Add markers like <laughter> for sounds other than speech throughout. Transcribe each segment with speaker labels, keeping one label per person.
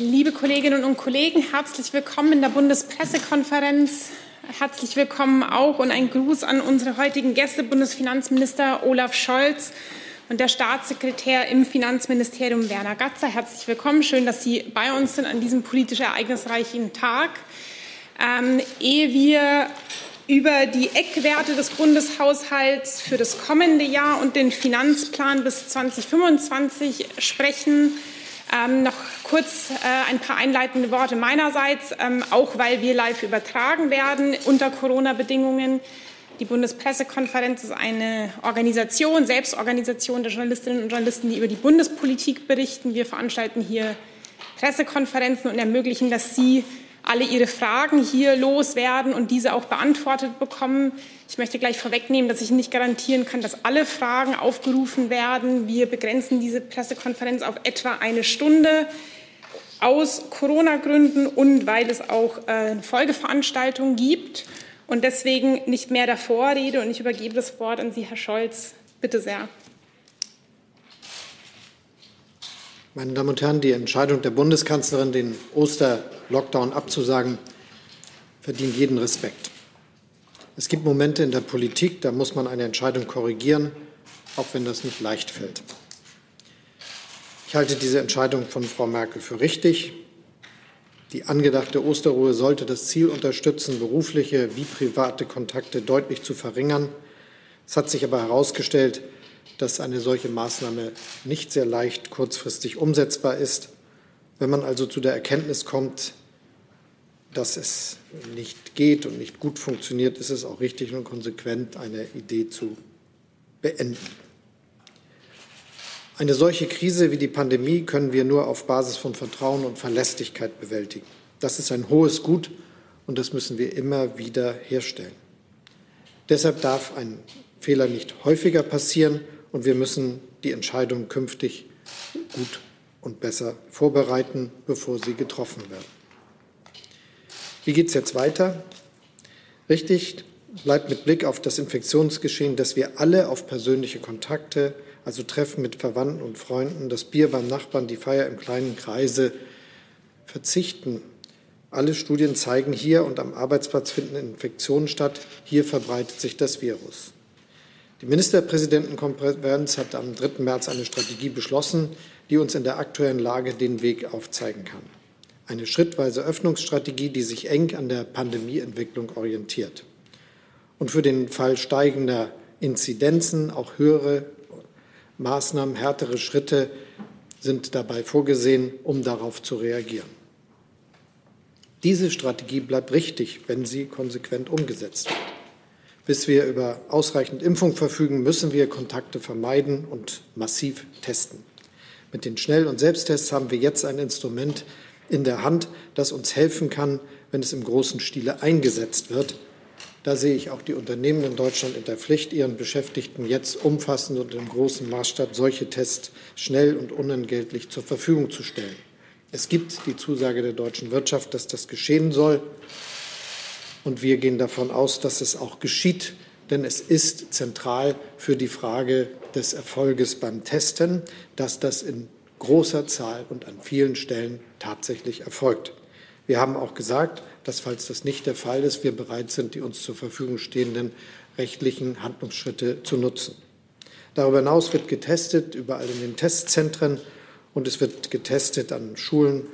Speaker 1: Liebe Kolleginnen und Kollegen, herzlich willkommen in der Bundespressekonferenz. Herzlich willkommen auch und ein Gruß an unsere heutigen Gäste, Bundesfinanzminister Olaf Scholz und der Staatssekretär im Finanzministerium Werner Gatzer. Herzlich willkommen. Schön, dass Sie bei uns sind an diesem politisch ereignisreichen Tag. Ähm, ehe wir über die Eckwerte des Bundeshaushalts für das kommende Jahr und den Finanzplan bis 2025 sprechen, ähm, noch kurz äh, ein paar einleitende Worte meinerseits, ähm, auch weil wir live übertragen werden unter Corona-Bedingungen. Die Bundespressekonferenz ist eine Organisation, Selbstorganisation der Journalistinnen und Journalisten, die über die Bundespolitik berichten. Wir veranstalten hier Pressekonferenzen und ermöglichen, dass Sie alle Ihre Fragen hier loswerden und diese auch beantwortet bekommen. Ich möchte gleich vorwegnehmen, dass ich nicht garantieren kann, dass alle Fragen aufgerufen werden. Wir begrenzen diese Pressekonferenz auf etwa eine Stunde aus Corona-Gründen und weil es auch äh, Folgeveranstaltungen gibt und deswegen nicht mehr der Vorrede. Und ich übergebe das Wort an Sie, Herr Scholz. Bitte sehr.
Speaker 2: Meine Damen und Herren, die Entscheidung der Bundeskanzlerin, den Osterlockdown abzusagen, verdient jeden Respekt. Es gibt Momente in der Politik, da muss man eine Entscheidung korrigieren, auch wenn das nicht leicht fällt. Ich halte diese Entscheidung von Frau Merkel für richtig. Die angedachte Osterruhe sollte das Ziel unterstützen, berufliche wie private Kontakte deutlich zu verringern. Es hat sich aber herausgestellt, dass eine solche Maßnahme nicht sehr leicht kurzfristig umsetzbar ist. Wenn man also zu der Erkenntnis kommt, dass es nicht geht und nicht gut funktioniert, ist es auch richtig und konsequent, eine Idee zu beenden. Eine solche Krise wie die Pandemie können wir nur auf Basis von Vertrauen und Verlässlichkeit bewältigen. Das ist ein hohes Gut und das müssen wir immer wieder herstellen. Deshalb darf ein Fehler nicht häufiger passieren und wir müssen die Entscheidung künftig gut und besser vorbereiten, bevor sie getroffen werden. Wie geht es jetzt weiter? Richtig bleibt mit Blick auf das Infektionsgeschehen, dass wir alle auf persönliche Kontakte, also Treffen mit Verwandten und Freunden, das Bier beim Nachbarn, die Feier im kleinen Kreise verzichten. Alle Studien zeigen, hier und am Arbeitsplatz finden Infektionen statt. Hier verbreitet sich das Virus. Die Ministerpräsidentenkonferenz hat am 3. März eine Strategie beschlossen, die uns in der aktuellen Lage den Weg aufzeigen kann. Eine schrittweise Öffnungsstrategie, die sich eng an der Pandemieentwicklung orientiert. Und für den Fall steigender Inzidenzen auch höhere Maßnahmen, härtere Schritte sind dabei vorgesehen, um darauf zu reagieren. Diese Strategie bleibt richtig, wenn sie konsequent umgesetzt wird. Bis wir über ausreichend Impfung verfügen, müssen wir Kontakte vermeiden und massiv testen. Mit den Schnell- und Selbsttests haben wir jetzt ein Instrument in der Hand, das uns helfen kann, wenn es im großen Stile eingesetzt wird. Da sehe ich auch die Unternehmen in Deutschland in der Pflicht, ihren Beschäftigten jetzt umfassend und im großen Maßstab solche Tests schnell und unentgeltlich zur Verfügung zu stellen. Es gibt die Zusage der deutschen Wirtschaft, dass das geschehen soll. Und wir gehen davon aus, dass es auch geschieht, denn es ist zentral für die Frage des Erfolges beim Testen, dass das in großer Zahl und an vielen Stellen tatsächlich erfolgt. Wir haben auch gesagt, dass, falls das nicht der Fall ist, wir bereit sind, die uns zur Verfügung stehenden rechtlichen Handlungsschritte zu nutzen. Darüber hinaus wird getestet, überall in den Testzentren, und es wird getestet an Schulen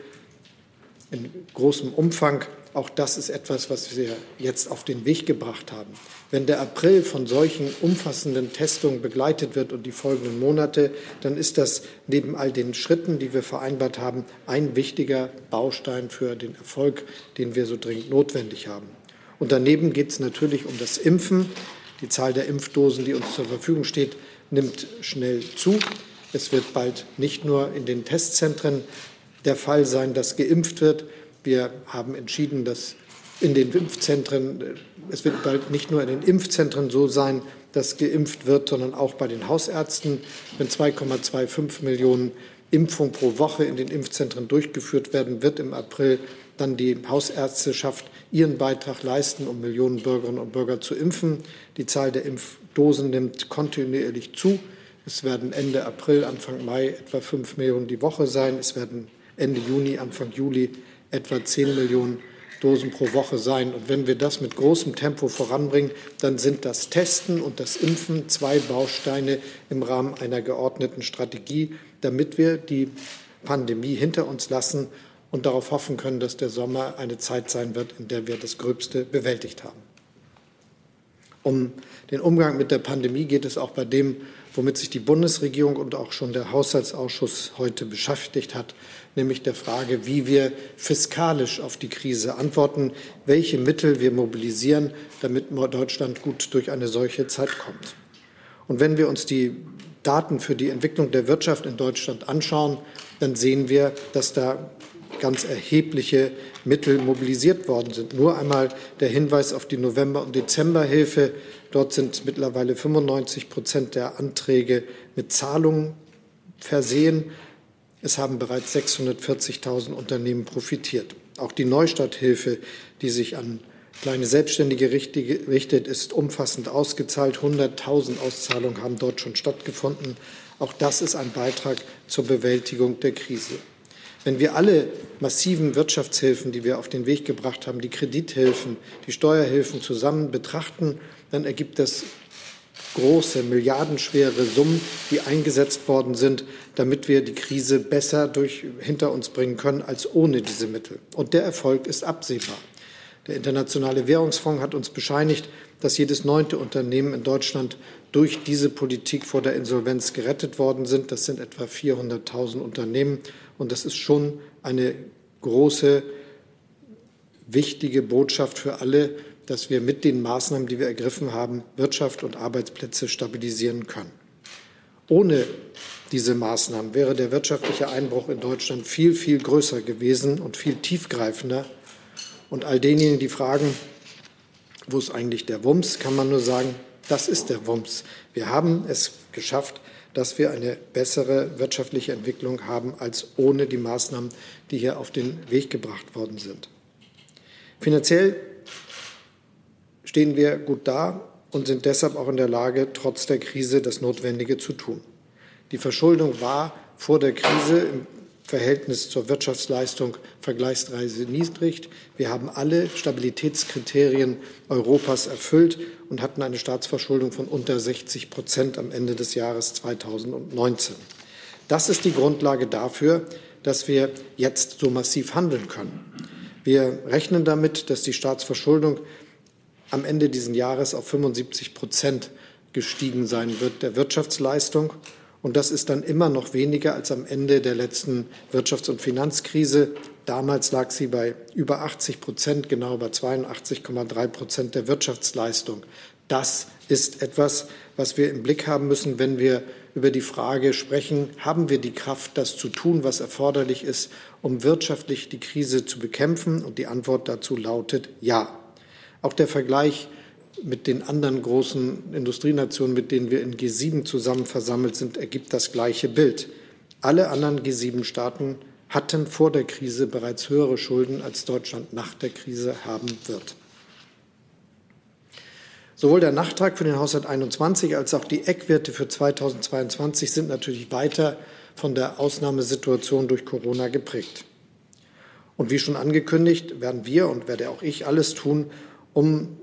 Speaker 2: in großem Umfang. Auch das ist etwas, was wir jetzt auf den Weg gebracht haben. Wenn der April von solchen umfassenden Testungen begleitet wird und die folgenden Monate, dann ist das neben all den Schritten, die wir vereinbart haben, ein wichtiger Baustein für den Erfolg, den wir so dringend notwendig haben. Und daneben geht es natürlich um das Impfen. Die Zahl der Impfdosen, die uns zur Verfügung steht, nimmt schnell zu. Es wird bald nicht nur in den Testzentren der Fall sein, dass geimpft wird, wir haben entschieden, dass in den Impfzentren, es wird bald nicht nur in den Impfzentren so sein, dass geimpft wird, sondern auch bei den Hausärzten. Wenn 2,25 Millionen Impfungen pro Woche in den Impfzentren durchgeführt werden, wird im April dann die Hausärzteschaft ihren Beitrag leisten, um Millionen Bürgerinnen und Bürger zu impfen. Die Zahl der Impfdosen nimmt kontinuierlich zu. Es werden Ende April, Anfang Mai etwa fünf Millionen die Woche sein. Es werden Ende Juni, Anfang Juli etwa 10 Millionen Dosen pro Woche sein. Und wenn wir das mit großem Tempo voranbringen, dann sind das Testen und das Impfen zwei Bausteine im Rahmen einer geordneten Strategie, damit wir die Pandemie hinter uns lassen und darauf hoffen können, dass der Sommer eine Zeit sein wird, in der wir das Gröbste bewältigt haben. Um den Umgang mit der Pandemie geht es auch bei dem, womit sich die Bundesregierung und auch schon der Haushaltsausschuss heute beschäftigt hat, nämlich der Frage, wie wir fiskalisch auf die Krise antworten, welche Mittel wir mobilisieren, damit Deutschland gut durch eine solche Zeit kommt. Und wenn wir uns die Daten für die Entwicklung der Wirtschaft in Deutschland anschauen, dann sehen wir, dass da ganz erhebliche Mittel mobilisiert worden sind. Nur einmal der Hinweis auf die November- und Dezemberhilfe. Dort sind mittlerweile 95 Prozent der Anträge mit Zahlungen versehen. Es haben bereits 640.000 Unternehmen profitiert. Auch die Neustarthilfe, die sich an kleine Selbstständige richtet, ist umfassend ausgezahlt. 100.000 Auszahlungen haben dort schon stattgefunden. Auch das ist ein Beitrag zur Bewältigung der Krise. Wenn wir alle massiven Wirtschaftshilfen, die wir auf den Weg gebracht haben, die Kredithilfen, die Steuerhilfen zusammen betrachten, dann ergibt das große, milliardenschwere Summen, die eingesetzt worden sind, damit wir die Krise besser durch, hinter uns bringen können als ohne diese Mittel. Und der Erfolg ist absehbar. Der Internationale Währungsfonds hat uns bescheinigt, dass jedes neunte Unternehmen in Deutschland durch diese Politik vor der Insolvenz gerettet worden sind. Das sind etwa 400.000 Unternehmen. Und das ist schon eine große, wichtige Botschaft für alle, dass wir mit den Maßnahmen, die wir ergriffen haben, Wirtschaft und Arbeitsplätze stabilisieren können. Ohne diese Maßnahmen wäre der wirtschaftliche Einbruch in Deutschland viel, viel größer gewesen und viel tiefgreifender. Und all denjenigen, die fragen, wo ist eigentlich der Wumms, kann man nur sagen, das ist der Wumms. Wir haben es geschafft, dass wir eine bessere wirtschaftliche Entwicklung haben als ohne die Maßnahmen, die hier auf den Weg gebracht worden sind. Finanziell stehen wir gut da und sind deshalb auch in der Lage, trotz der Krise das Notwendige zu tun. Die Verschuldung war vor der Krise im Verhältnis zur Wirtschaftsleistung vergleichsweise niedrig. Wir haben alle Stabilitätskriterien Europas erfüllt und hatten eine Staatsverschuldung von unter 60 Prozent am Ende des Jahres 2019. Das ist die Grundlage dafür, dass wir jetzt so massiv handeln können. Wir rechnen damit, dass die Staatsverschuldung am Ende dieses Jahres auf 75 Prozent gestiegen sein wird der Wirtschaftsleistung und das ist dann immer noch weniger als am Ende der letzten Wirtschafts- und Finanzkrise. Damals lag sie bei über 80 Prozent, genau bei 82,3 Prozent der Wirtschaftsleistung. Das ist etwas, was wir im Blick haben müssen, wenn wir über die Frage sprechen, haben wir die Kraft, das zu tun, was erforderlich ist, um wirtschaftlich die Krise zu bekämpfen? Und die Antwort dazu lautet ja. Auch der Vergleich mit den anderen großen Industrienationen, mit denen wir in G7 zusammen versammelt sind, ergibt das gleiche Bild. Alle anderen G7-Staaten hatten vor der Krise bereits höhere Schulden, als Deutschland nach der Krise haben wird. Sowohl der Nachtrag für den Haushalt 21 als auch die Eckwerte für 2022 sind natürlich weiter von der Ausnahmesituation durch Corona geprägt. Und wie schon angekündigt, werden wir und werde auch ich alles tun, um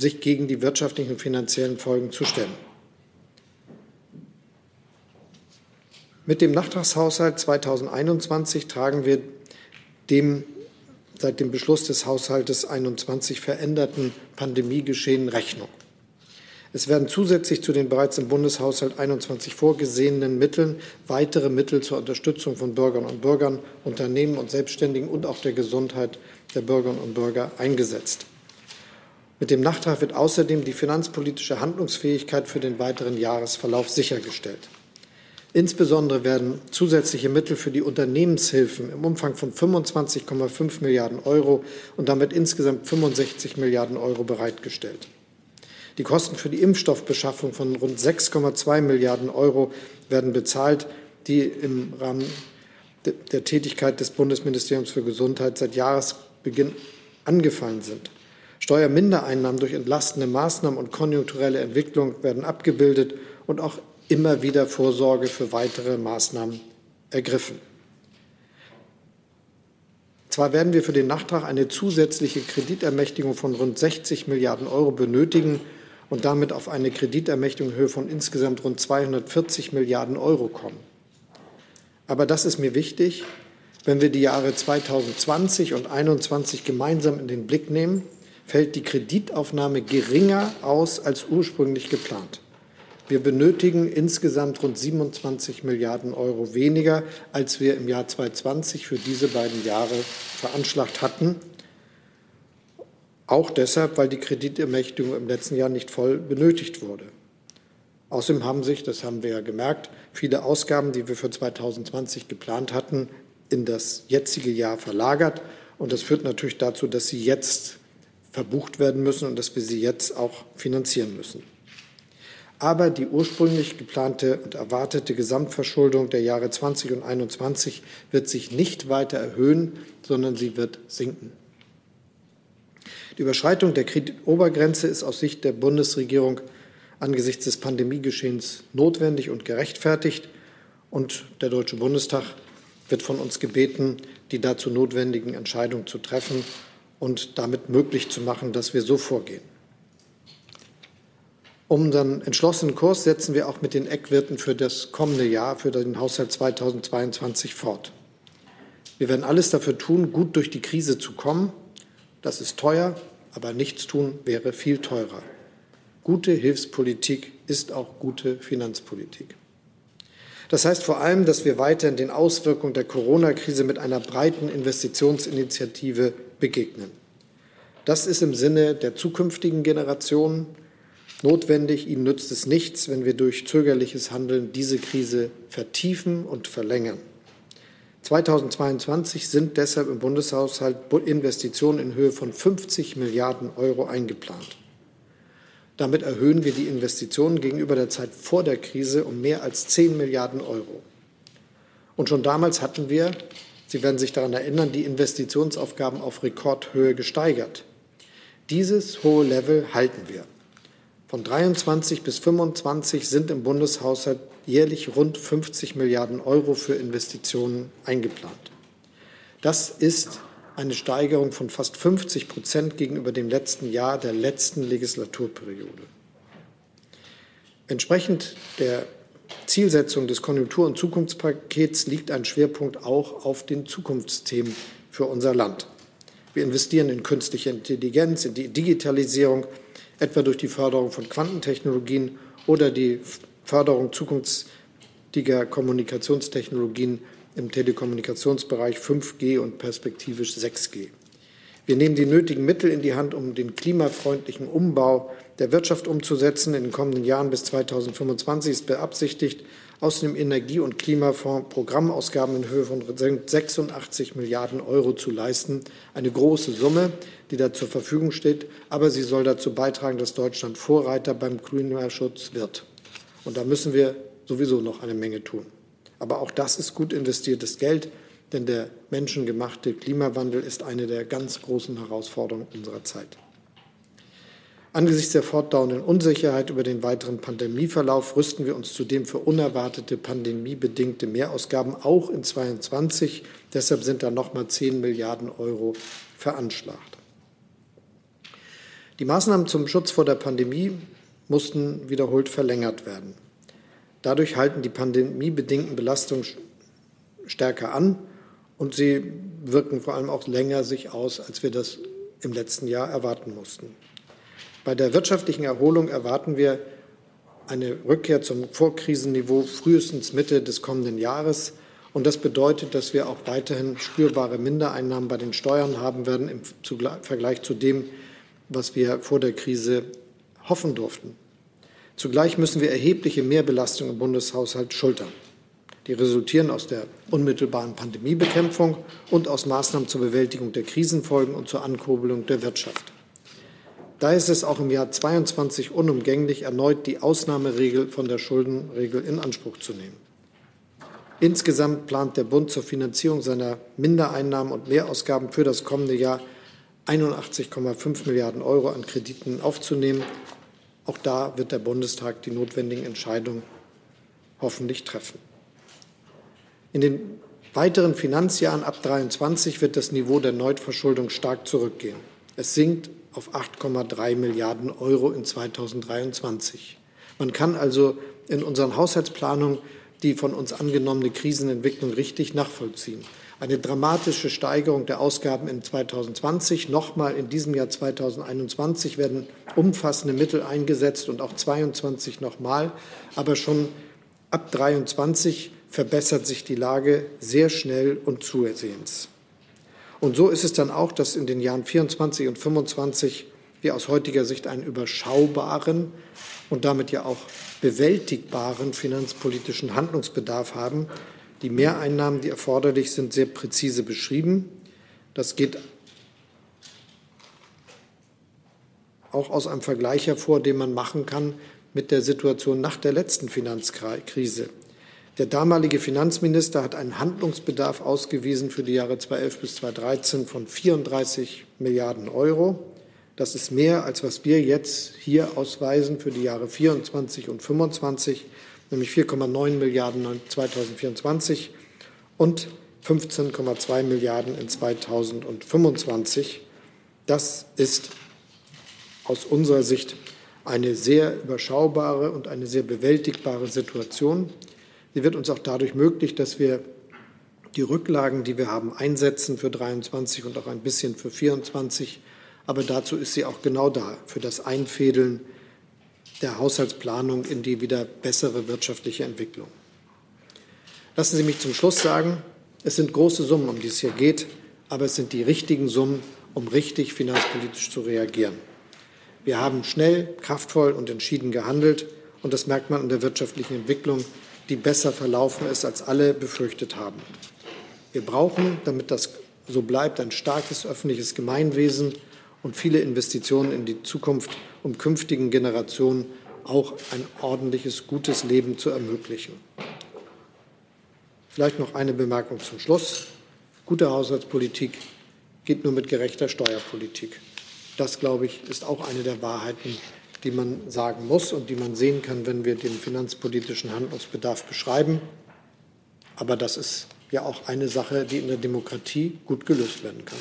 Speaker 2: sich gegen die wirtschaftlichen und finanziellen Folgen zu stellen. Mit dem Nachtragshaushalt 2021 tragen wir dem seit dem Beschluss des Haushaltes 21 veränderten Pandemiegeschehen Rechnung. Es werden zusätzlich zu den bereits im Bundeshaushalt 21 vorgesehenen Mitteln weitere Mittel zur Unterstützung von Bürgern und Bürgern, Unternehmen und Selbstständigen und auch der Gesundheit der Bürgerinnen und Bürger eingesetzt. Mit dem Nachtrag wird außerdem die finanzpolitische Handlungsfähigkeit für den weiteren Jahresverlauf sichergestellt. Insbesondere werden zusätzliche Mittel für die Unternehmenshilfen im Umfang von 25,5 Milliarden Euro und damit insgesamt 65 Milliarden Euro bereitgestellt. Die Kosten für die Impfstoffbeschaffung von rund 6,2 Milliarden Euro werden bezahlt, die im Rahmen der Tätigkeit des Bundesministeriums für Gesundheit seit Jahresbeginn angefallen sind. Steuermindereinnahmen durch entlastende Maßnahmen und konjunkturelle Entwicklung werden abgebildet und auch immer wieder Vorsorge für weitere Maßnahmen ergriffen. Zwar werden wir für den Nachtrag eine zusätzliche Kreditermächtigung von rund 60 Milliarden Euro benötigen und damit auf eine Kreditermächtigung in Höhe von insgesamt rund 240 Milliarden Euro kommen. Aber das ist mir wichtig, wenn wir die Jahre 2020 und 2021 gemeinsam in den Blick nehmen, fällt die Kreditaufnahme geringer aus als ursprünglich geplant. Wir benötigen insgesamt rund 27 Milliarden Euro weniger, als wir im Jahr 2020 für diese beiden Jahre veranschlagt hatten. Auch deshalb, weil die Kreditermächtigung im letzten Jahr nicht voll benötigt wurde. Außerdem haben sich, das haben wir ja gemerkt, viele Ausgaben, die wir für 2020 geplant hatten, in das jetzige Jahr verlagert. Und das führt natürlich dazu, dass sie jetzt verbucht werden müssen und dass wir sie jetzt auch finanzieren müssen. Aber die ursprünglich geplante und erwartete Gesamtverschuldung der Jahre 20 und 21 wird sich nicht weiter erhöhen, sondern sie wird sinken. Die Überschreitung der Kreditobergrenze ist aus Sicht der Bundesregierung angesichts des Pandemiegeschehens notwendig und gerechtfertigt. Und der Deutsche Bundestag wird von uns gebeten, die dazu notwendigen Entscheidungen zu treffen und damit möglich zu machen, dass wir so vorgehen. Unseren entschlossenen Kurs setzen wir auch mit den Eckwerten für das kommende Jahr, für den Haushalt 2022 fort. Wir werden alles dafür tun, gut durch die Krise zu kommen. Das ist teuer, aber nichts tun wäre viel teurer. Gute Hilfspolitik ist auch gute Finanzpolitik. Das heißt vor allem, dass wir weiterhin den Auswirkungen der Corona-Krise mit einer breiten Investitionsinitiative begegnen. Das ist im Sinne der zukünftigen Generationen notwendig. Ihnen nützt es nichts, wenn wir durch zögerliches Handeln diese Krise vertiefen und verlängern. 2022 sind deshalb im Bundeshaushalt Investitionen in Höhe von 50 Milliarden Euro eingeplant. Damit erhöhen wir die Investitionen gegenüber der Zeit vor der Krise um mehr als 10 Milliarden Euro. Und schon damals hatten wir, Sie werden sich daran erinnern, die Investitionsaufgaben auf Rekordhöhe gesteigert. Dieses hohe Level halten wir. Von 23 bis 25 sind im Bundeshaushalt jährlich rund 50 Milliarden Euro für Investitionen eingeplant. Das ist eine Steigerung von fast 50 Prozent gegenüber dem letzten Jahr der letzten Legislaturperiode. Entsprechend der Zielsetzung des Konjunktur- und Zukunftspakets liegt ein Schwerpunkt auch auf den Zukunftsthemen für unser Land. Wir investieren in künstliche Intelligenz, in die Digitalisierung, etwa durch die Förderung von Quantentechnologien oder die Förderung zukünftiger Kommunikationstechnologien im Telekommunikationsbereich 5G und perspektivisch 6G. Wir nehmen die nötigen Mittel in die Hand, um den klimafreundlichen Umbau der Wirtschaft umzusetzen. In den kommenden Jahren bis 2025 ist beabsichtigt, aus dem Energie- und Klimafonds Programmausgaben in Höhe von 86 Milliarden Euro zu leisten. Eine große Summe, die da zur Verfügung steht, aber sie soll dazu beitragen, dass Deutschland Vorreiter beim Klimaschutz wird. Und da müssen wir sowieso noch eine Menge tun. Aber auch das ist gut investiertes Geld, denn der menschengemachte Klimawandel ist eine der ganz großen Herausforderungen unserer Zeit. Angesichts der fortdauernden Unsicherheit über den weiteren Pandemieverlauf rüsten wir uns zudem für unerwartete pandemiebedingte Mehrausgaben auch in 2022. Deshalb sind da nochmal 10 Milliarden Euro veranschlagt. Die Maßnahmen zum Schutz vor der Pandemie mussten wiederholt verlängert werden. Dadurch halten die pandemiebedingten Belastungen stärker an und sie wirken vor allem auch länger sich aus, als wir das im letzten Jahr erwarten mussten. Bei der wirtschaftlichen Erholung erwarten wir eine Rückkehr zum Vorkrisenniveau frühestens Mitte des kommenden Jahres. Und das bedeutet, dass wir auch weiterhin spürbare Mindereinnahmen bei den Steuern haben werden im Vergleich zu dem, was wir vor der Krise hoffen durften. Zugleich müssen wir erhebliche Mehrbelastungen im Bundeshaushalt schultern. Die resultieren aus der unmittelbaren Pandemiebekämpfung und aus Maßnahmen zur Bewältigung der Krisenfolgen und zur Ankurbelung der Wirtschaft. Da ist es auch im Jahr 2022 unumgänglich, erneut die Ausnahmeregel von der Schuldenregel in Anspruch zu nehmen. Insgesamt plant der Bund zur Finanzierung seiner Mindereinnahmen und Mehrausgaben für das kommende Jahr 81,5 Milliarden Euro an Krediten aufzunehmen. Auch da wird der Bundestag die notwendigen Entscheidungen hoffentlich treffen. In den weiteren Finanzjahren ab 23 wird das Niveau der Neuverschuldung stark zurückgehen. Es sinkt auf 8,3 Milliarden Euro in 2023. Man kann also in unseren Haushaltsplanungen die von uns angenommene Krisenentwicklung richtig nachvollziehen. Eine dramatische Steigerung der Ausgaben in 2020, nochmal in diesem Jahr 2021 werden umfassende Mittel eingesetzt und auch 22 nochmal, aber schon ab 23 verbessert sich die Lage sehr schnell und zusehends. Und so ist es dann auch, dass in den Jahren 24 und 25 wir aus heutiger Sicht einen überschaubaren und damit ja auch bewältigbaren finanzpolitischen Handlungsbedarf haben. Die Mehreinnahmen, die erforderlich sind, sehr präzise beschrieben. Das geht auch aus einem Vergleich hervor, den man machen kann mit der Situation nach der letzten Finanzkrise. Der damalige Finanzminister hat einen Handlungsbedarf ausgewiesen für die Jahre 2011 bis 2013 von 34 Milliarden Euro. Das ist mehr, als was wir jetzt hier ausweisen für die Jahre 24 und 25, nämlich 4,9 Milliarden 2024 und 15,2 Milliarden in 2025. Das ist aus unserer Sicht eine sehr überschaubare und eine sehr bewältigbare Situation. Sie wird uns auch dadurch möglich, dass wir die Rücklagen, die wir haben, einsetzen für 23 und auch ein bisschen für 24. Aber dazu ist sie auch genau da, für das Einfädeln der Haushaltsplanung in die wieder bessere wirtschaftliche Entwicklung. Lassen Sie mich zum Schluss sagen, es sind große Summen, um die es hier geht, aber es sind die richtigen Summen, um richtig finanzpolitisch zu reagieren. Wir haben schnell, kraftvoll und entschieden gehandelt, und das merkt man an der wirtschaftlichen Entwicklung die besser verlaufen ist, als alle befürchtet haben. Wir brauchen, damit das so bleibt, ein starkes öffentliches Gemeinwesen und viele Investitionen in die Zukunft, um künftigen Generationen auch ein ordentliches, gutes Leben zu ermöglichen. Vielleicht noch eine Bemerkung zum Schluss. Gute Haushaltspolitik geht nur mit gerechter Steuerpolitik. Das, glaube ich, ist auch eine der Wahrheiten, die man sagen muss und die man sehen kann, wenn wir den finanzpolitischen Handlungsbedarf beschreiben. Aber das ist ja auch eine Sache, die in der Demokratie gut gelöst werden kann.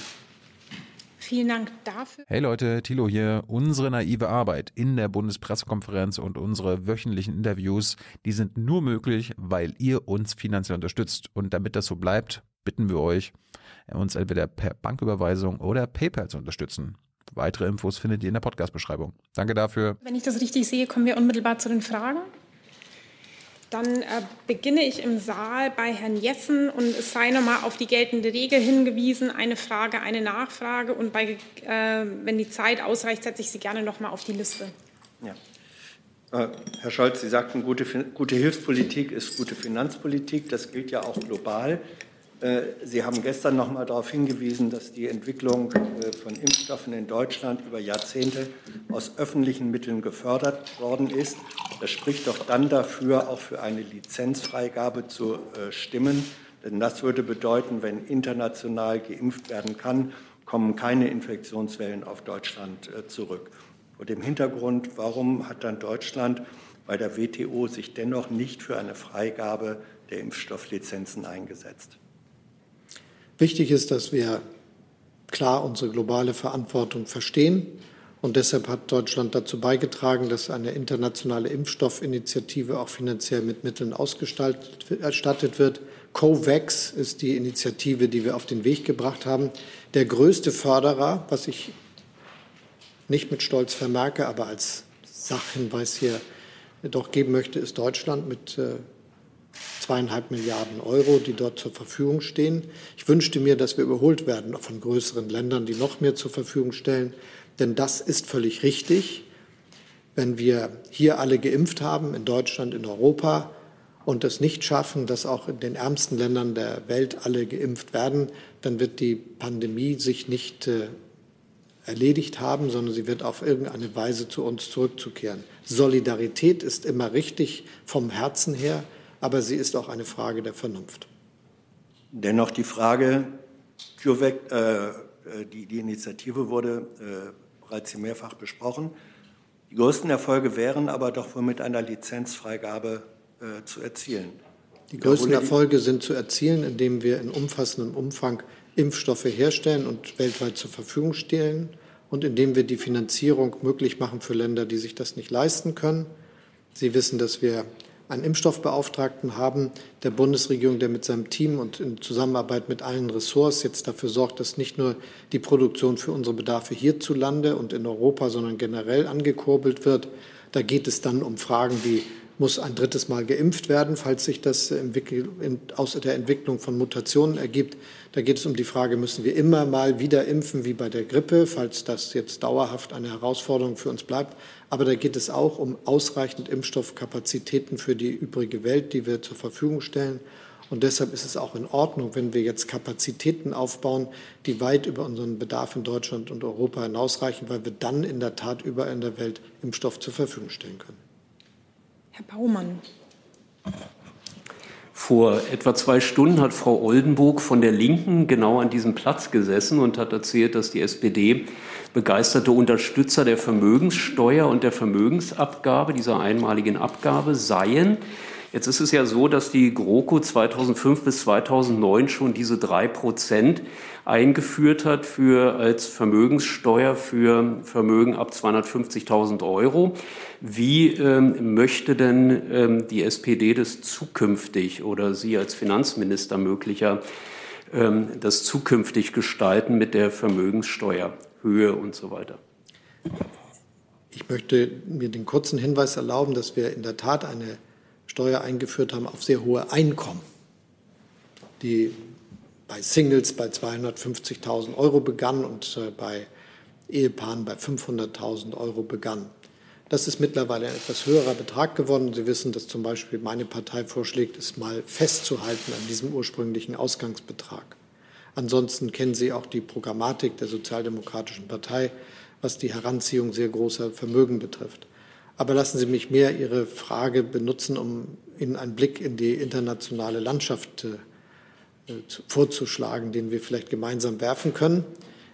Speaker 1: Vielen Dank dafür.
Speaker 3: Hey Leute, Thilo hier. Unsere naive Arbeit in der Bundespressekonferenz und unsere wöchentlichen Interviews, die sind nur möglich, weil ihr uns finanziell unterstützt. Und damit das so bleibt, bitten wir euch, uns entweder per Banküberweisung oder PayPal zu unterstützen. Weitere Infos findet ihr in der Podcast-Beschreibung. Danke dafür.
Speaker 1: Wenn ich das richtig sehe, kommen wir unmittelbar zu den Fragen. Dann äh, beginne ich im Saal bei Herrn Jessen und es sei nochmal auf die geltende Regel hingewiesen. Eine Frage, eine Nachfrage und bei, äh, wenn die Zeit ausreicht, setze ich Sie gerne nochmal auf die Liste.
Speaker 4: Ja. Äh, Herr Scholz, Sie sagten, gute, gute Hilfspolitik ist gute Finanzpolitik. Das gilt ja auch global. Äh, Sie haben gestern noch mal darauf hingewiesen, dass die Entwicklung äh, von Impfstoffen in Deutschland über Jahrzehnte aus öffentlichen Mitteln gefördert worden ist. Das spricht doch dann dafür, auch für eine Lizenzfreigabe zu äh, stimmen. Denn das würde bedeuten, wenn international geimpft werden kann, kommen keine Infektionswellen auf Deutschland zurück. Vor dem Hintergrund, warum hat dann Deutschland bei der WTO sich dennoch nicht für eine Freigabe der Impfstofflizenzen eingesetzt?
Speaker 2: Wichtig ist, dass wir klar unsere globale Verantwortung verstehen. Und deshalb hat Deutschland dazu beigetragen, dass eine internationale Impfstoffinitiative auch finanziell mit Mitteln ausgestattet wird. COVAX ist die Initiative, die wir auf den Weg gebracht haben. Der größte Förderer, was ich nicht mit Stolz vermerke, aber als Sachhinweis hier doch geben möchte, ist Deutschland mit äh, zweieinhalb Milliarden Euro, die dort zur Verfügung stehen. Ich wünschte mir, dass wir überholt werden von größeren Ländern, die noch mehr zur Verfügung stellen. Denn das ist völlig richtig. Wenn wir hier alle geimpft haben, in Deutschland, in Europa, und es nicht schaffen, dass auch in den ärmsten Ländern der Welt alle geimpft werden, dann wird die Pandemie sich nicht äh, erledigt haben, sondern sie wird auf irgendeine Weise zu uns zurückzukehren. Solidarität ist immer richtig vom Herzen her aber sie ist auch eine Frage der Vernunft.
Speaker 4: Dennoch die Frage, CureVac, äh, äh, die, die, Initiative wurde äh, bereits hier mehrfach besprochen. Die größten Erfolge wären aber doch wohl mit einer Lizenzfreigabe äh, zu erzielen.
Speaker 2: Die größten Erfolge sind zu erzielen, indem wir in umfassendem Umfang Impfstoffe herstellen und weltweit zur Verfügung stellen und indem wir die Finanzierung möglich machen für Länder, die sich das nicht leisten können. Sie wissen, dass wir einen Impfstoffbeauftragten haben der Bundesregierung, der mit seinem Team und in Zusammenarbeit mit allen Ressorts jetzt dafür sorgt, dass nicht nur die Produktion für unsere Bedarfe hierzulande und in Europa, sondern generell angekurbelt wird. Da geht es dann um Fragen wie muss ein drittes Mal geimpft werden, falls sich das aus der Entwicklung von Mutationen ergibt. Da geht es um die Frage, müssen wir immer mal wieder impfen wie bei der Grippe, falls das jetzt dauerhaft eine Herausforderung für uns bleibt. Aber da geht es auch um ausreichend Impfstoffkapazitäten für die übrige Welt, die wir zur Verfügung stellen. Und deshalb ist es auch in Ordnung, wenn wir jetzt Kapazitäten aufbauen, die weit über unseren Bedarf in Deutschland und Europa hinausreichen, weil wir dann in der Tat überall in der Welt Impfstoff zur Verfügung stellen können.
Speaker 1: Herr Baumann.
Speaker 5: Vor etwa zwei Stunden hat Frau Oldenburg von der Linken genau an diesem Platz gesessen und hat erzählt, dass die SPD begeisterte Unterstützer der Vermögenssteuer und der Vermögensabgabe, dieser einmaligen Abgabe seien. Jetzt ist es ja so, dass die GroKo 2005 bis 2009 schon diese drei Prozent eingeführt hat für, als Vermögenssteuer für Vermögen ab 250.000 Euro. Wie ähm, möchte denn ähm, die SPD das zukünftig oder Sie als Finanzminister möglicher ähm, das zukünftig gestalten mit der Vermögenssteuerhöhe und so weiter?
Speaker 2: Ich möchte mir den kurzen Hinweis erlauben, dass wir in der Tat eine Steuer eingeführt haben auf sehr hohe Einkommen, die bei Singles bei 250.000 Euro begann und äh, bei Ehepaaren bei 500.000 Euro begann. Das ist mittlerweile ein etwas höherer Betrag geworden. Sie wissen, dass zum Beispiel meine Partei vorschlägt, es mal festzuhalten an diesem ursprünglichen Ausgangsbetrag. Ansonsten kennen Sie auch die Programmatik der Sozialdemokratischen Partei, was die Heranziehung sehr großer Vermögen betrifft. Aber lassen Sie mich mehr Ihre Frage benutzen, um Ihnen einen Blick in die internationale Landschaft äh, äh, vorzuschlagen, den wir vielleicht gemeinsam werfen können.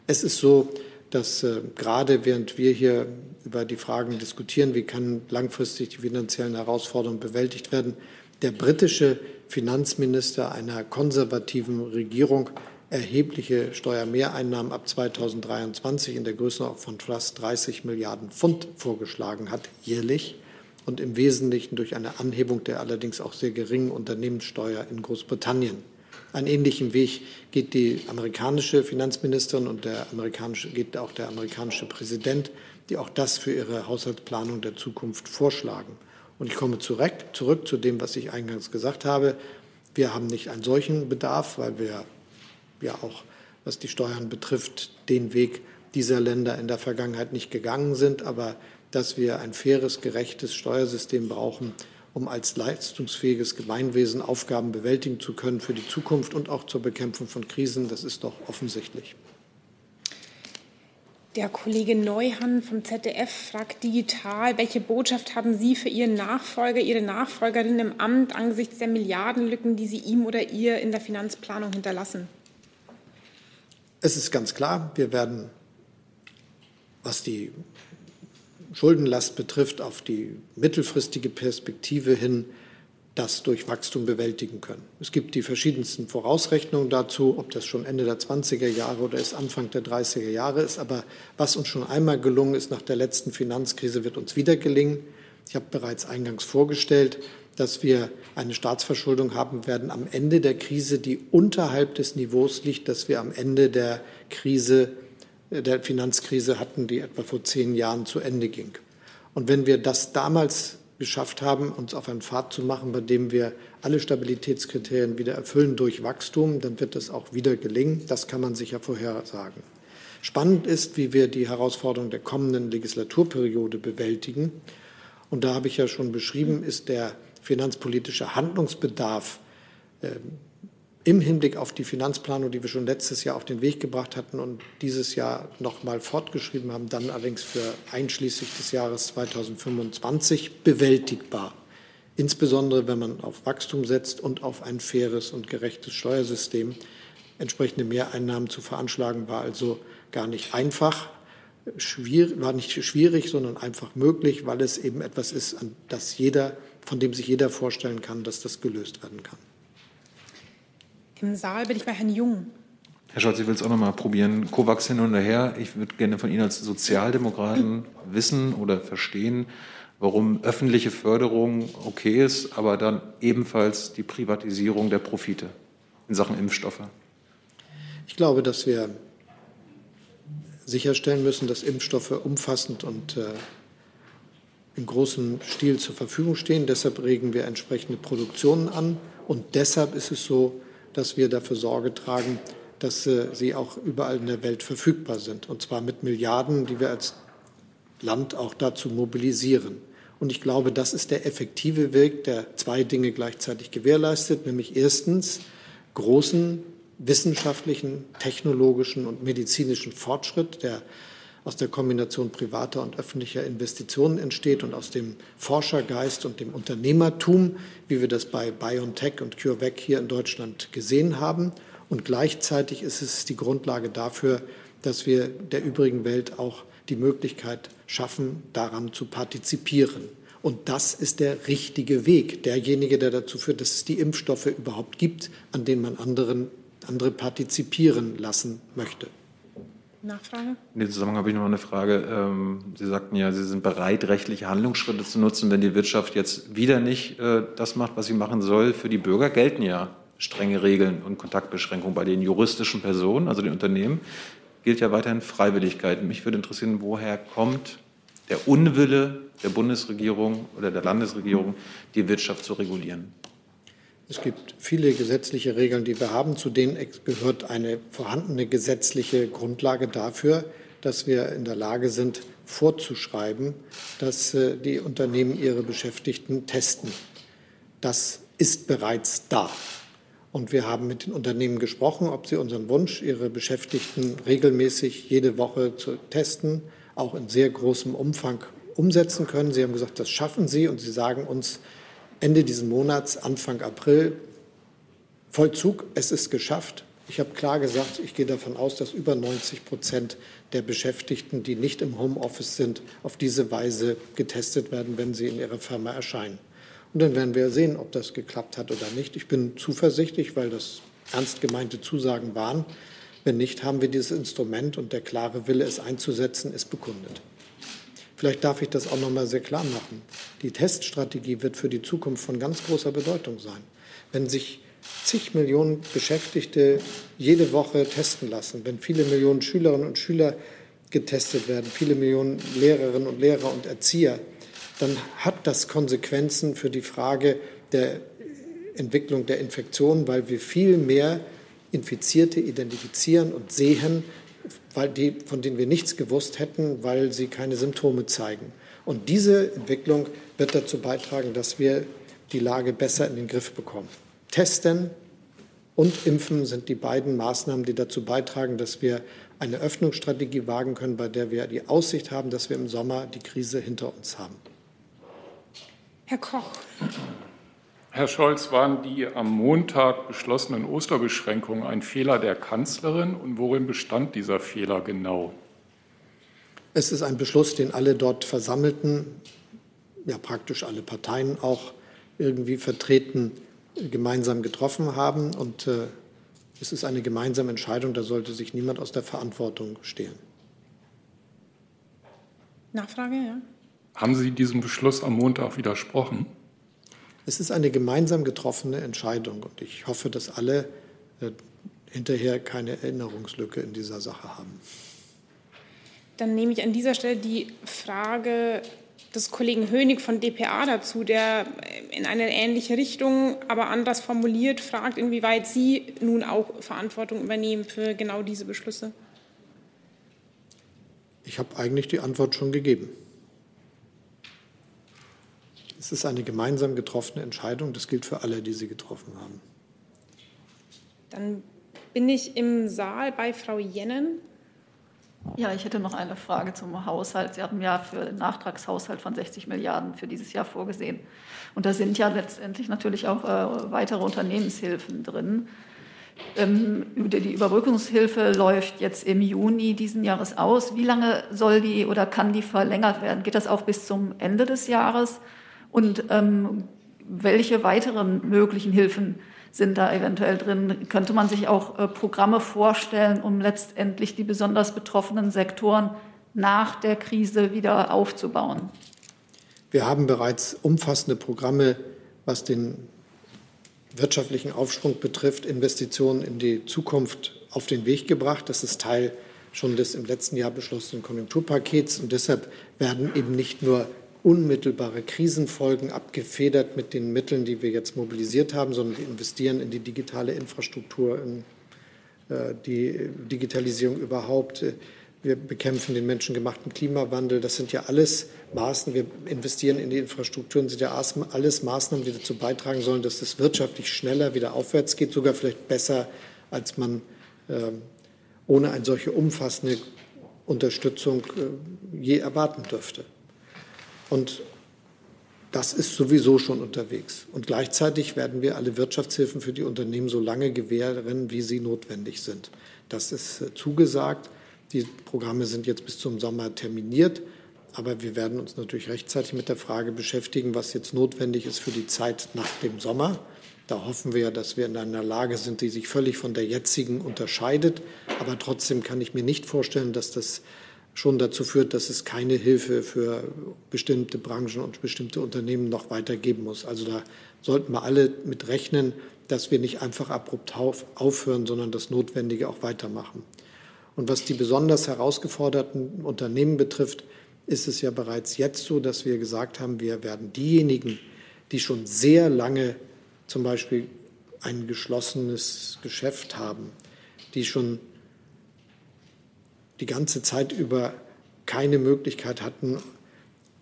Speaker 2: Es ist so, dass äh, gerade während wir hier über die Fragen diskutieren, wie kann langfristig die finanziellen Herausforderungen bewältigt werden, der britische Finanzminister einer konservativen Regierung erhebliche Steuermehreinnahmen ab 2023 in der Größenordnung von fast 30 Milliarden Pfund vorgeschlagen hat, jährlich und im Wesentlichen durch eine Anhebung der allerdings auch sehr geringen Unternehmenssteuer in Großbritannien. Einen ähnlichen Weg geht die amerikanische Finanzministerin und der amerikanische, geht auch der amerikanische Präsident, die auch das für ihre Haushaltsplanung der Zukunft vorschlagen. Und ich komme zurück, zurück zu dem, was ich eingangs gesagt habe. Wir haben nicht einen solchen Bedarf, weil wir ja auch, was die Steuern betrifft, den Weg dieser Länder in der Vergangenheit nicht gegangen sind. Aber dass wir ein faires, gerechtes Steuersystem brauchen, um als leistungsfähiges Gemeinwesen Aufgaben bewältigen zu können für die Zukunft und auch zur Bekämpfung von Krisen. Das ist doch offensichtlich.
Speaker 1: Der Kollege Neuhan vom ZDF fragt digital, welche Botschaft haben Sie für Ihren Nachfolger, Ihre Nachfolgerin im Amt angesichts der Milliardenlücken, die Sie ihm oder ihr in der Finanzplanung hinterlassen?
Speaker 2: Es ist ganz klar, wir werden, was die Schuldenlast betrifft, auf die mittelfristige Perspektive hin das durch Wachstum bewältigen können. Es gibt die verschiedensten Vorausrechnungen dazu, ob das schon Ende der 20er Jahre oder ist Anfang der 30er Jahre ist. Aber was uns schon einmal gelungen ist nach der letzten Finanzkrise, wird uns wieder gelingen. Ich habe bereits eingangs vorgestellt, dass wir eine Staatsverschuldung haben werden am Ende der Krise, die unterhalb des Niveaus liegt, das wir am Ende der Krise der Finanzkrise hatten, die etwa vor zehn Jahren zu Ende ging. Und wenn wir das damals geschafft haben, uns auf einen Pfad zu machen, bei dem wir alle Stabilitätskriterien wieder erfüllen durch Wachstum, dann wird es auch wieder gelingen. Das kann man sicher vorhersagen. Spannend ist, wie wir die Herausforderung der kommenden Legislaturperiode bewältigen. Und da habe ich ja schon beschrieben, ist der finanzpolitische Handlungsbedarf ähm, im Hinblick auf die Finanzplanung, die wir schon letztes Jahr auf den Weg gebracht hatten und dieses Jahr noch mal fortgeschrieben haben, dann allerdings für einschließlich des Jahres 2025 bewältigbar. Insbesondere wenn man auf Wachstum setzt und auf ein faires und gerechtes Steuersystem. Entsprechende Mehreinnahmen zu veranschlagen war also gar nicht einfach, war nicht schwierig, sondern einfach möglich, weil es eben etwas ist, an das jeder von dem sich jeder vorstellen kann, dass das gelöst werden kann.
Speaker 1: Im Saal bin ich bei Herrn Jung.
Speaker 3: Herr Scholz, ich will es auch noch mal probieren. COVAX hin und her. Ich würde gerne von Ihnen als Sozialdemokraten wissen oder verstehen, warum öffentliche Förderung okay ist, aber dann ebenfalls die Privatisierung der Profite in Sachen Impfstoffe.
Speaker 2: Ich glaube, dass wir sicherstellen müssen, dass Impfstoffe umfassend und in großem Stil zur Verfügung stehen. Deshalb regen wir entsprechende Produktionen an. Und deshalb ist es so, dass wir dafür Sorge tragen, dass äh, sie auch überall in der Welt verfügbar sind. Und zwar mit Milliarden, die wir als Land auch dazu mobilisieren. Und ich glaube, das ist der effektive Weg, der zwei Dinge gleichzeitig gewährleistet, nämlich erstens großen wissenschaftlichen, technologischen und medizinischen Fortschritt, der aus der Kombination privater und öffentlicher Investitionen entsteht und aus dem Forschergeist und dem Unternehmertum, wie wir das bei BioNTech und CureVac hier in Deutschland gesehen haben. Und gleichzeitig ist es die Grundlage dafür, dass wir der übrigen Welt auch die Möglichkeit schaffen, daran zu partizipieren. Und das ist der richtige Weg, derjenige, der dazu führt, dass es die Impfstoffe überhaupt gibt, an denen man anderen, andere partizipieren lassen möchte.
Speaker 1: Nachfrage?
Speaker 3: In diesem Zusammenhang habe ich noch eine Frage. Ähm, Sie sagten ja, Sie sind bereit, rechtliche Handlungsschritte zu nutzen, wenn die Wirtschaft jetzt wieder nicht äh, das macht, was sie machen soll. Für die Bürger gelten ja strenge Regeln und Kontaktbeschränkungen. Bei den juristischen Personen, also den Unternehmen, gilt ja weiterhin Freiwilligkeit. Mich würde interessieren, woher kommt der Unwille der Bundesregierung oder der Landesregierung, die Wirtschaft zu regulieren?
Speaker 2: Es gibt viele gesetzliche Regeln, die wir haben. Zu denen gehört eine vorhandene gesetzliche Grundlage dafür, dass wir in der Lage sind, vorzuschreiben, dass äh, die Unternehmen ihre Beschäftigten testen. Das ist bereits da. Und wir haben mit den Unternehmen gesprochen, ob sie unseren Wunsch, ihre Beschäftigten regelmäßig jede Woche zu testen, auch in sehr großem Umfang umsetzen können. Sie haben gesagt, das schaffen sie und sie sagen uns Ende dieses Monats, Anfang April, Vollzug, es ist geschafft. Ich habe klar gesagt, ich gehe davon aus, dass über 90 Prozent der Beschäftigten, die nicht im Homeoffice sind, auf diese Weise getestet werden, wenn sie in ihrer Firma erscheinen. Und dann werden wir sehen, ob das geklappt hat oder nicht. Ich bin zuversichtlich, weil das ernst gemeinte Zusagen waren. Wenn nicht, haben wir dieses Instrument und der klare Wille, es einzusetzen, ist bekundet. Vielleicht darf ich das auch noch mal sehr klar machen. Die Teststrategie wird für die Zukunft von ganz großer Bedeutung sein. Wenn sich zig Millionen Beschäftigte jede Woche testen lassen, wenn viele Millionen Schülerinnen und Schüler getestet werden, viele Millionen Lehrerinnen und Lehrer und Erzieher, dann hat das Konsequenzen für die Frage der Entwicklung der Infektion, weil wir viel mehr Infizierte identifizieren und sehen, weil die, von denen wir nichts gewusst hätten, weil sie keine Symptome zeigen. Und diese Entwicklung wird dazu beitragen, dass wir die Lage besser in den Griff bekommen. Testen und Impfen sind die beiden Maßnahmen, die dazu beitragen, dass wir eine Öffnungsstrategie wagen können, bei der wir die Aussicht haben, dass wir im Sommer die Krise hinter uns haben.
Speaker 1: Herr Koch.
Speaker 6: Herr Scholz, waren die am Montag beschlossenen Osterbeschränkungen ein Fehler der Kanzlerin und worin bestand dieser Fehler genau?
Speaker 2: Es ist ein Beschluss, den alle dort versammelten, ja praktisch alle Parteien auch irgendwie vertreten, gemeinsam getroffen haben. Und äh, es ist eine gemeinsame Entscheidung, da sollte sich niemand aus der Verantwortung stehlen.
Speaker 1: Nachfrage, ja.
Speaker 6: Haben Sie diesem Beschluss am Montag widersprochen?
Speaker 2: Es ist eine gemeinsam getroffene Entscheidung und ich hoffe, dass alle äh, hinterher keine Erinnerungslücke in dieser Sache haben.
Speaker 1: Dann nehme ich an dieser Stelle die Frage des Kollegen Hönig von dpa dazu, der in eine ähnliche Richtung, aber anders formuliert, fragt, inwieweit Sie nun auch Verantwortung übernehmen für genau diese Beschlüsse.
Speaker 2: Ich habe eigentlich die Antwort schon gegeben. Es ist eine gemeinsam getroffene Entscheidung. Das gilt für alle, die sie getroffen haben.
Speaker 1: Dann bin ich im Saal bei Frau Jennen.
Speaker 7: Ja, ich hätte noch eine Frage zum Haushalt. Sie haben ja für den Nachtragshaushalt von 60 Milliarden für dieses Jahr vorgesehen. Und da sind ja letztendlich natürlich auch äh, weitere Unternehmenshilfen drin. Ähm, die Überbrückungshilfe läuft jetzt im Juni diesen Jahres aus. Wie lange soll die oder kann die verlängert werden? Geht das auch bis zum Ende des Jahres? Und ähm, welche weiteren möglichen Hilfen sind da eventuell drin? Könnte man sich auch äh, Programme vorstellen, um letztendlich die besonders betroffenen Sektoren nach der Krise wieder aufzubauen?
Speaker 2: Wir haben bereits umfassende Programme, was den wirtschaftlichen Aufschwung betrifft, Investitionen in die Zukunft auf den Weg gebracht. Das ist Teil schon des im letzten Jahr beschlossenen Konjunkturpakets. Und deshalb werden eben nicht nur unmittelbare Krisenfolgen abgefedert mit den Mitteln, die wir jetzt mobilisiert haben, sondern wir investieren in die digitale Infrastruktur, in äh, die Digitalisierung überhaupt. Wir bekämpfen den menschengemachten Klimawandel. Das sind ja alles Maßnahmen. Wir investieren in die Infrastrukturen, sind ja alles Maßnahmen, die dazu beitragen sollen, dass es wirtschaftlich schneller wieder aufwärts geht, sogar vielleicht besser, als man ähm, ohne eine solche umfassende Unterstützung äh, je erwarten dürfte. Und das ist sowieso schon unterwegs. Und gleichzeitig werden wir alle Wirtschaftshilfen für die Unternehmen so lange gewähren, wie sie notwendig sind. Das ist äh, zugesagt. Die Programme sind jetzt bis zum Sommer terminiert. Aber wir werden uns natürlich rechtzeitig mit der Frage beschäftigen, was jetzt notwendig ist für die Zeit nach dem Sommer. Da hoffen wir, dass wir in einer Lage sind, die sich völlig von der jetzigen unterscheidet. Aber trotzdem kann ich mir nicht vorstellen, dass das schon dazu führt, dass es keine Hilfe für bestimmte Branchen und bestimmte Unternehmen noch weitergeben muss. Also da sollten wir alle mit rechnen, dass wir nicht einfach abrupt aufhören, sondern das Notwendige auch weitermachen. Und was die besonders herausgeforderten Unternehmen betrifft, ist es ja bereits jetzt so, dass wir gesagt haben, wir werden diejenigen, die schon sehr lange zum Beispiel ein geschlossenes Geschäft haben, die schon die ganze Zeit über keine Möglichkeit hatten,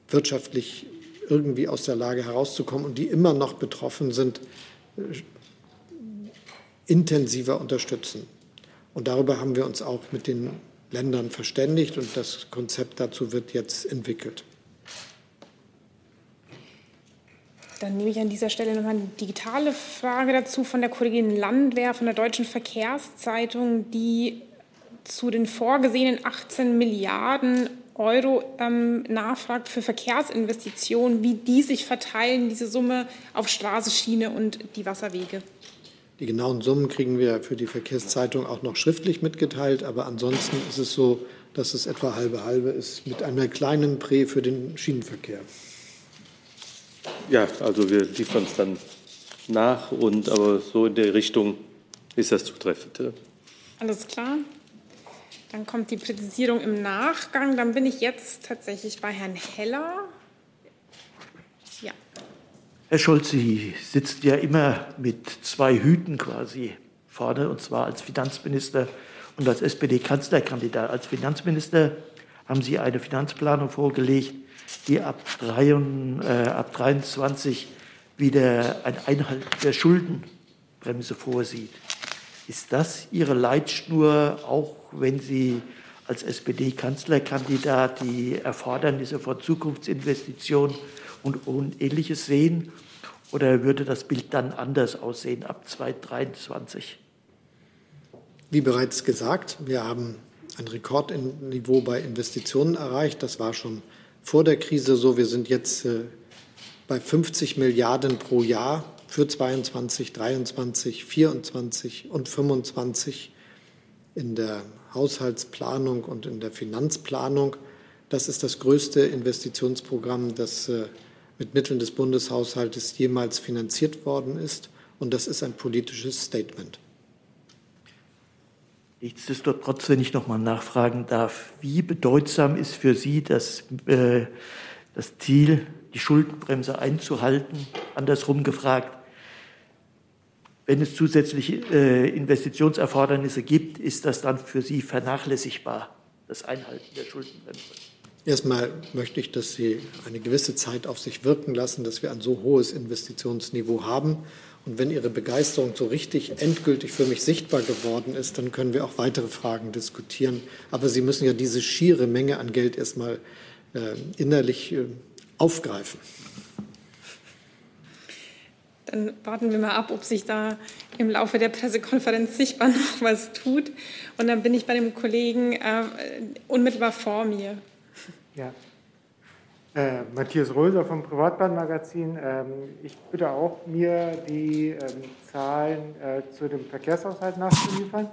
Speaker 2: wirtschaftlich irgendwie aus der Lage herauszukommen und die immer noch betroffen sind, intensiver unterstützen. Und darüber haben wir uns auch mit den Ländern verständigt und das Konzept dazu wird jetzt entwickelt.
Speaker 1: Dann nehme ich an dieser Stelle nochmal eine digitale Frage dazu von der Kollegin Landwehr von der Deutschen Verkehrszeitung, die zu den vorgesehenen 18 Milliarden Euro ähm, nachfragt für Verkehrsinvestitionen, wie die sich verteilen, diese Summe auf Straße, Schiene und die Wasserwege.
Speaker 2: Die genauen Summen kriegen wir für die Verkehrszeitung auch noch schriftlich mitgeteilt, aber ansonsten ist es so, dass es etwa halbe halbe ist mit einer kleinen Prä für den Schienenverkehr.
Speaker 8: Ja, also wir liefern es dann nach und aber so in der Richtung ist das zutreffend.
Speaker 1: Alles klar. Dann kommt die Präzisierung im Nachgang. Dann bin ich jetzt tatsächlich bei Herrn Heller.
Speaker 9: Ja. Herr Sie sitzen ja immer mit zwei Hüten quasi vorne, und zwar als Finanzminister und als SPD-Kanzlerkandidat. Als Finanzminister haben Sie eine Finanzplanung vorgelegt, die ab, 23, äh, ab 23 wieder ein Einhalt der Schuldenbremse vorsieht. Ist das Ihre Leitschnur, auch wenn Sie als SPD-Kanzlerkandidat die Erfordernisse von Zukunftsinvestitionen und, Ähnliches sehen? Oder würde das Bild dann anders aussehen ab 2023?
Speaker 2: Wie bereits gesagt, wir haben ein Rekordniveau bei Investitionen erreicht. Das war schon vor der Krise so. Wir sind jetzt äh, bei 50 Milliarden pro Jahr für 22, 23, 24 und 25 in der Haushaltsplanung und in der Finanzplanung. Das ist das größte Investitionsprogramm, das äh, mit Mitteln des Bundeshaushaltes jemals finanziert worden ist. Und das ist ein politisches Statement.
Speaker 9: Nichtsdestotrotz, wenn ich noch mal nachfragen darf, wie bedeutsam ist für Sie das, äh, das Ziel, die Schuldenbremse einzuhalten? Andersrum gefragt, wenn es zusätzliche äh, Investitionserfordernisse gibt, ist das dann für Sie vernachlässigbar, das Einhalten der Schuldenbremse?
Speaker 2: Erstmal möchte ich, dass Sie eine gewisse Zeit auf sich wirken lassen, dass wir ein so hohes Investitionsniveau haben. Und wenn Ihre Begeisterung so richtig endgültig für mich sichtbar geworden ist, dann können wir auch weitere Fragen diskutieren. Aber Sie müssen ja diese schiere Menge an Geld erstmal äh, innerlich äh, aufgreifen.
Speaker 1: Dann warten wir mal ab, ob sich da im Laufe der Pressekonferenz sichtbar <laughs> noch was tut. Und dann bin ich bei dem Kollegen äh, unmittelbar vor mir.
Speaker 9: Ja.
Speaker 10: Äh, Matthias Röser vom Privatbahnmagazin. Ähm, ich bitte auch, mir die ähm, Zahlen äh, zu dem Verkehrshaushalt nachzuliefern.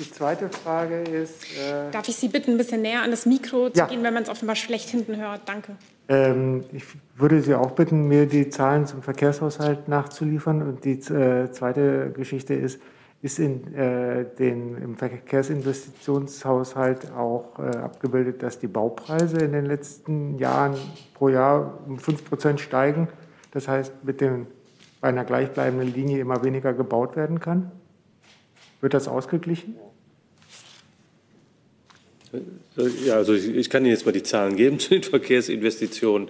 Speaker 10: Die zweite Frage ist.
Speaker 1: Äh, Darf ich Sie bitten, ein bisschen näher an das Mikro zu ja. gehen, wenn man es offenbar schlecht hinten hört? Danke.
Speaker 10: Ähm, ich würde Sie auch bitten, mir die Zahlen zum Verkehrshaushalt nachzuliefern. Und die äh, zweite Geschichte ist, ist in, äh, den, im Verkehrsinvestitionshaushalt auch äh, abgebildet, dass die Baupreise in den letzten Jahren pro Jahr um 5 Prozent steigen. Das heißt, mit dem, bei einer gleichbleibenden Linie immer weniger gebaut werden kann. Wird das ausgeglichen?
Speaker 8: Ja, also ich, ich kann Ihnen jetzt mal die Zahlen geben <laughs> zu den Verkehrsinvestitionen,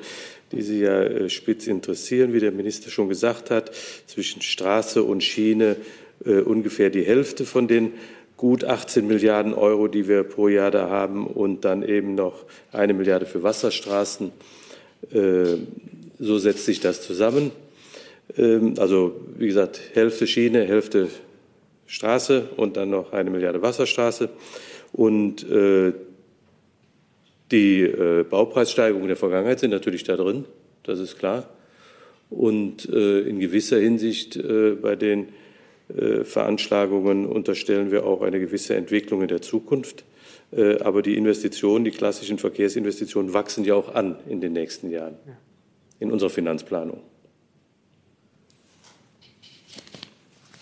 Speaker 8: die Sie ja äh, spitz interessieren, wie der Minister schon gesagt hat. Zwischen Straße und Schiene äh, ungefähr die Hälfte von den gut 18 Milliarden Euro, die wir pro Jahr da haben, und dann eben noch eine Milliarde für Wasserstraßen. Äh, so setzt sich das zusammen. Ähm, also wie gesagt, Hälfte Schiene, Hälfte Straße und dann noch eine Milliarde Wasserstraße. Und äh, die Baupreissteigerungen der Vergangenheit sind natürlich da drin, das ist klar. Und in gewisser Hinsicht bei den Veranschlagungen unterstellen wir auch eine gewisse Entwicklung in der Zukunft. Äh, aber die Investitionen, die klassischen Verkehrsinvestitionen wachsen ja auch an in den nächsten Jahren in unserer Finanzplanung.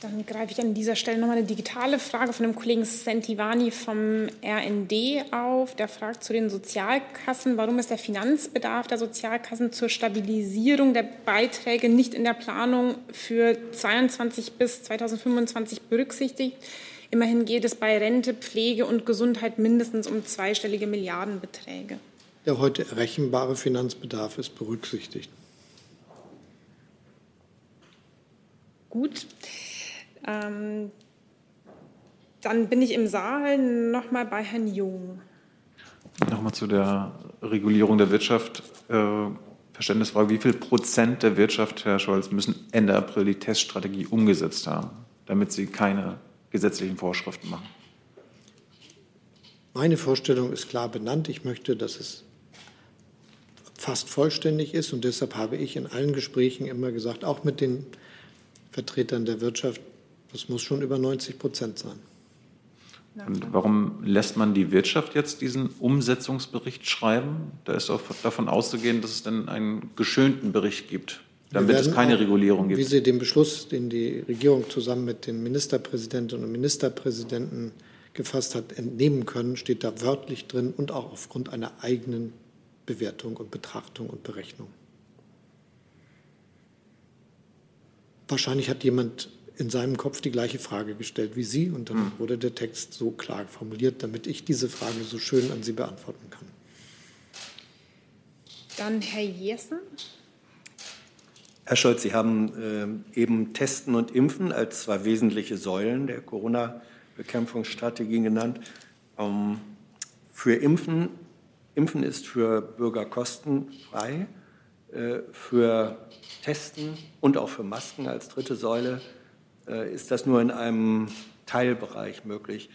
Speaker 1: Dann greife ich an dieser Stelle nochmal eine digitale Frage von dem Kollegen Sentivani vom RND auf. Der fragt zu den Sozialkassen, warum ist der Finanzbedarf der Sozialkassen zur Stabilisierung der Beiträge nicht in der Planung für 22 bis 2025 berücksichtigt? Immerhin geht es bei Rente, Pflege und Gesundheit mindestens um zweistellige Milliardenbeträge.
Speaker 2: Der heute errechenbare Finanzbedarf ist berücksichtigt.
Speaker 1: Gut. Ähm, dann bin ich im Saal nochmal bei Herrn Jung.
Speaker 3: Nochmal zu der Regulierung der Wirtschaft. Äh, Verständnisfrage, wie viel Prozent der Wirtschaft, Herr Scholz, müssen Ende April die Teststrategie umgesetzt haben, damit sie keine gesetzlichen Vorschriften machen?
Speaker 2: Meine Vorstellung ist klar benannt. Ich möchte, dass es fast vollständig ist. Und deshalb habe ich in allen Gesprächen immer gesagt, auch mit den Vertretern der Wirtschaft, das muss schon über 90 Prozent sein.
Speaker 3: Und warum lässt man die Wirtschaft jetzt diesen Umsetzungsbericht schreiben? Da ist auch davon auszugehen, dass es dann einen geschönten Bericht gibt, damit es keine
Speaker 2: auch,
Speaker 3: Regulierung gibt.
Speaker 2: Wie Sie den Beschluss, den die Regierung zusammen mit den Ministerpräsidentinnen und Ministerpräsidenten gefasst hat, entnehmen können, steht da wörtlich drin und auch aufgrund einer eigenen Bewertung und Betrachtung und Berechnung. Wahrscheinlich hat jemand in seinem Kopf die gleiche Frage gestellt wie Sie und dann mhm. wurde der Text so klar formuliert, damit ich diese Frage so schön an Sie beantworten kann.
Speaker 1: Dann Herr Jessen.
Speaker 4: Herr Scholz, Sie haben äh, eben Testen und Impfen als zwei wesentliche Säulen der Corona-Bekämpfungsstrategie genannt. Ähm, für Impfen, Impfen ist für Bürger kostenfrei, äh, für Testen und auch für Masken als dritte Säule äh, ist das nur in einem Teilbereich möglich.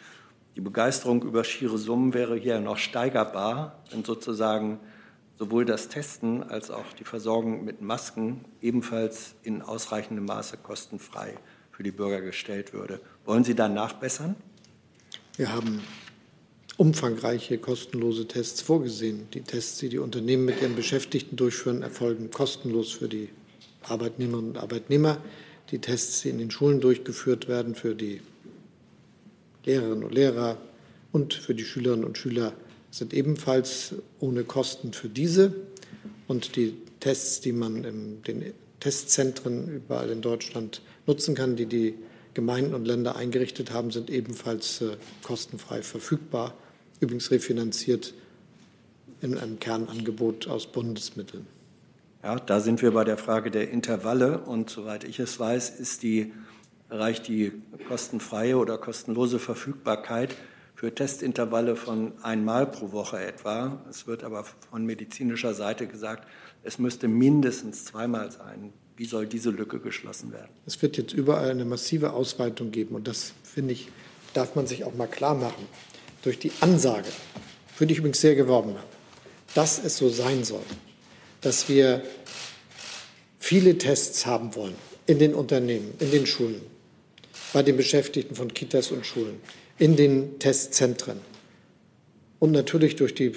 Speaker 4: Die Begeisterung über schiere Summen wäre hier noch steigerbar, wenn sozusagen sowohl das Testen als auch die Versorgung mit Masken ebenfalls in ausreichendem Maße kostenfrei für die Bürger gestellt würde. Wollen Sie da nachbessern?
Speaker 2: Wir haben umfangreiche kostenlose Tests vorgesehen. Die Tests, die die Unternehmen mit ihren Beschäftigten durchführen, erfolgen kostenlos für die Arbeitnehmerinnen und Arbeitnehmer die Tests, die in den Schulen durchgeführt werden, für die Lehrerinnen und Lehrer und für die Schülerinnen und Schüler sind ebenfalls ohne Kosten für diese. Und die Tests, die man in den Testzentren überall in Deutschland nutzen kann, die die Gemeinden und Länder eingerichtet haben, sind ebenfalls äh, kostenfrei verfügbar, übrigens refinanziert in einem Kernangebot aus Bundesmitteln.
Speaker 4: Ja, da sind wir bei der Frage der Intervalle und soweit ich es weiß, ist die, reicht die kostenfreie oder kostenlose Verfügbarkeit für Testintervalle von einmal pro Woche etwa. Es wird aber von medizinischer Seite gesagt, es müsste mindestens zweimal sein. Wie soll diese Lücke geschlossen werden?
Speaker 2: Es wird jetzt überall eine massive Ausweitung geben und das finde ich, darf man sich auch mal klar machen. Durch die Ansage, für die ich übrigens sehr geworben habe, dass es so sein soll, dass wir viele Tests haben wollen in den Unternehmen, in den Schulen, bei den Beschäftigten von Kitas und Schulen, in den Testzentren und natürlich durch die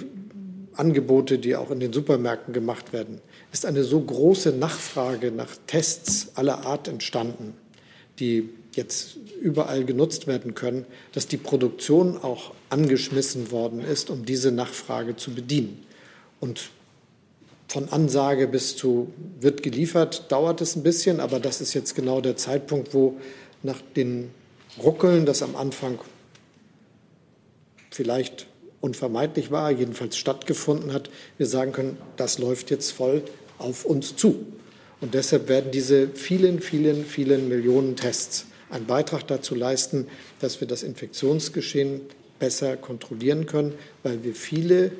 Speaker 2: Angebote, die auch in den Supermärkten gemacht werden, ist eine so große Nachfrage nach Tests aller Art entstanden, die jetzt überall genutzt werden können, dass die Produktion auch angeschmissen worden ist, um diese Nachfrage zu bedienen. Und von Ansage bis zu wird geliefert, dauert es ein bisschen, aber das ist jetzt genau der Zeitpunkt, wo nach den Ruckeln, das am Anfang vielleicht unvermeidlich war, jedenfalls stattgefunden hat, wir sagen können, das läuft jetzt voll auf uns zu. Und deshalb werden diese vielen, vielen, vielen Millionen Tests einen Beitrag dazu leisten, dass wir das Infektionsgeschehen besser kontrollieren können, weil wir viele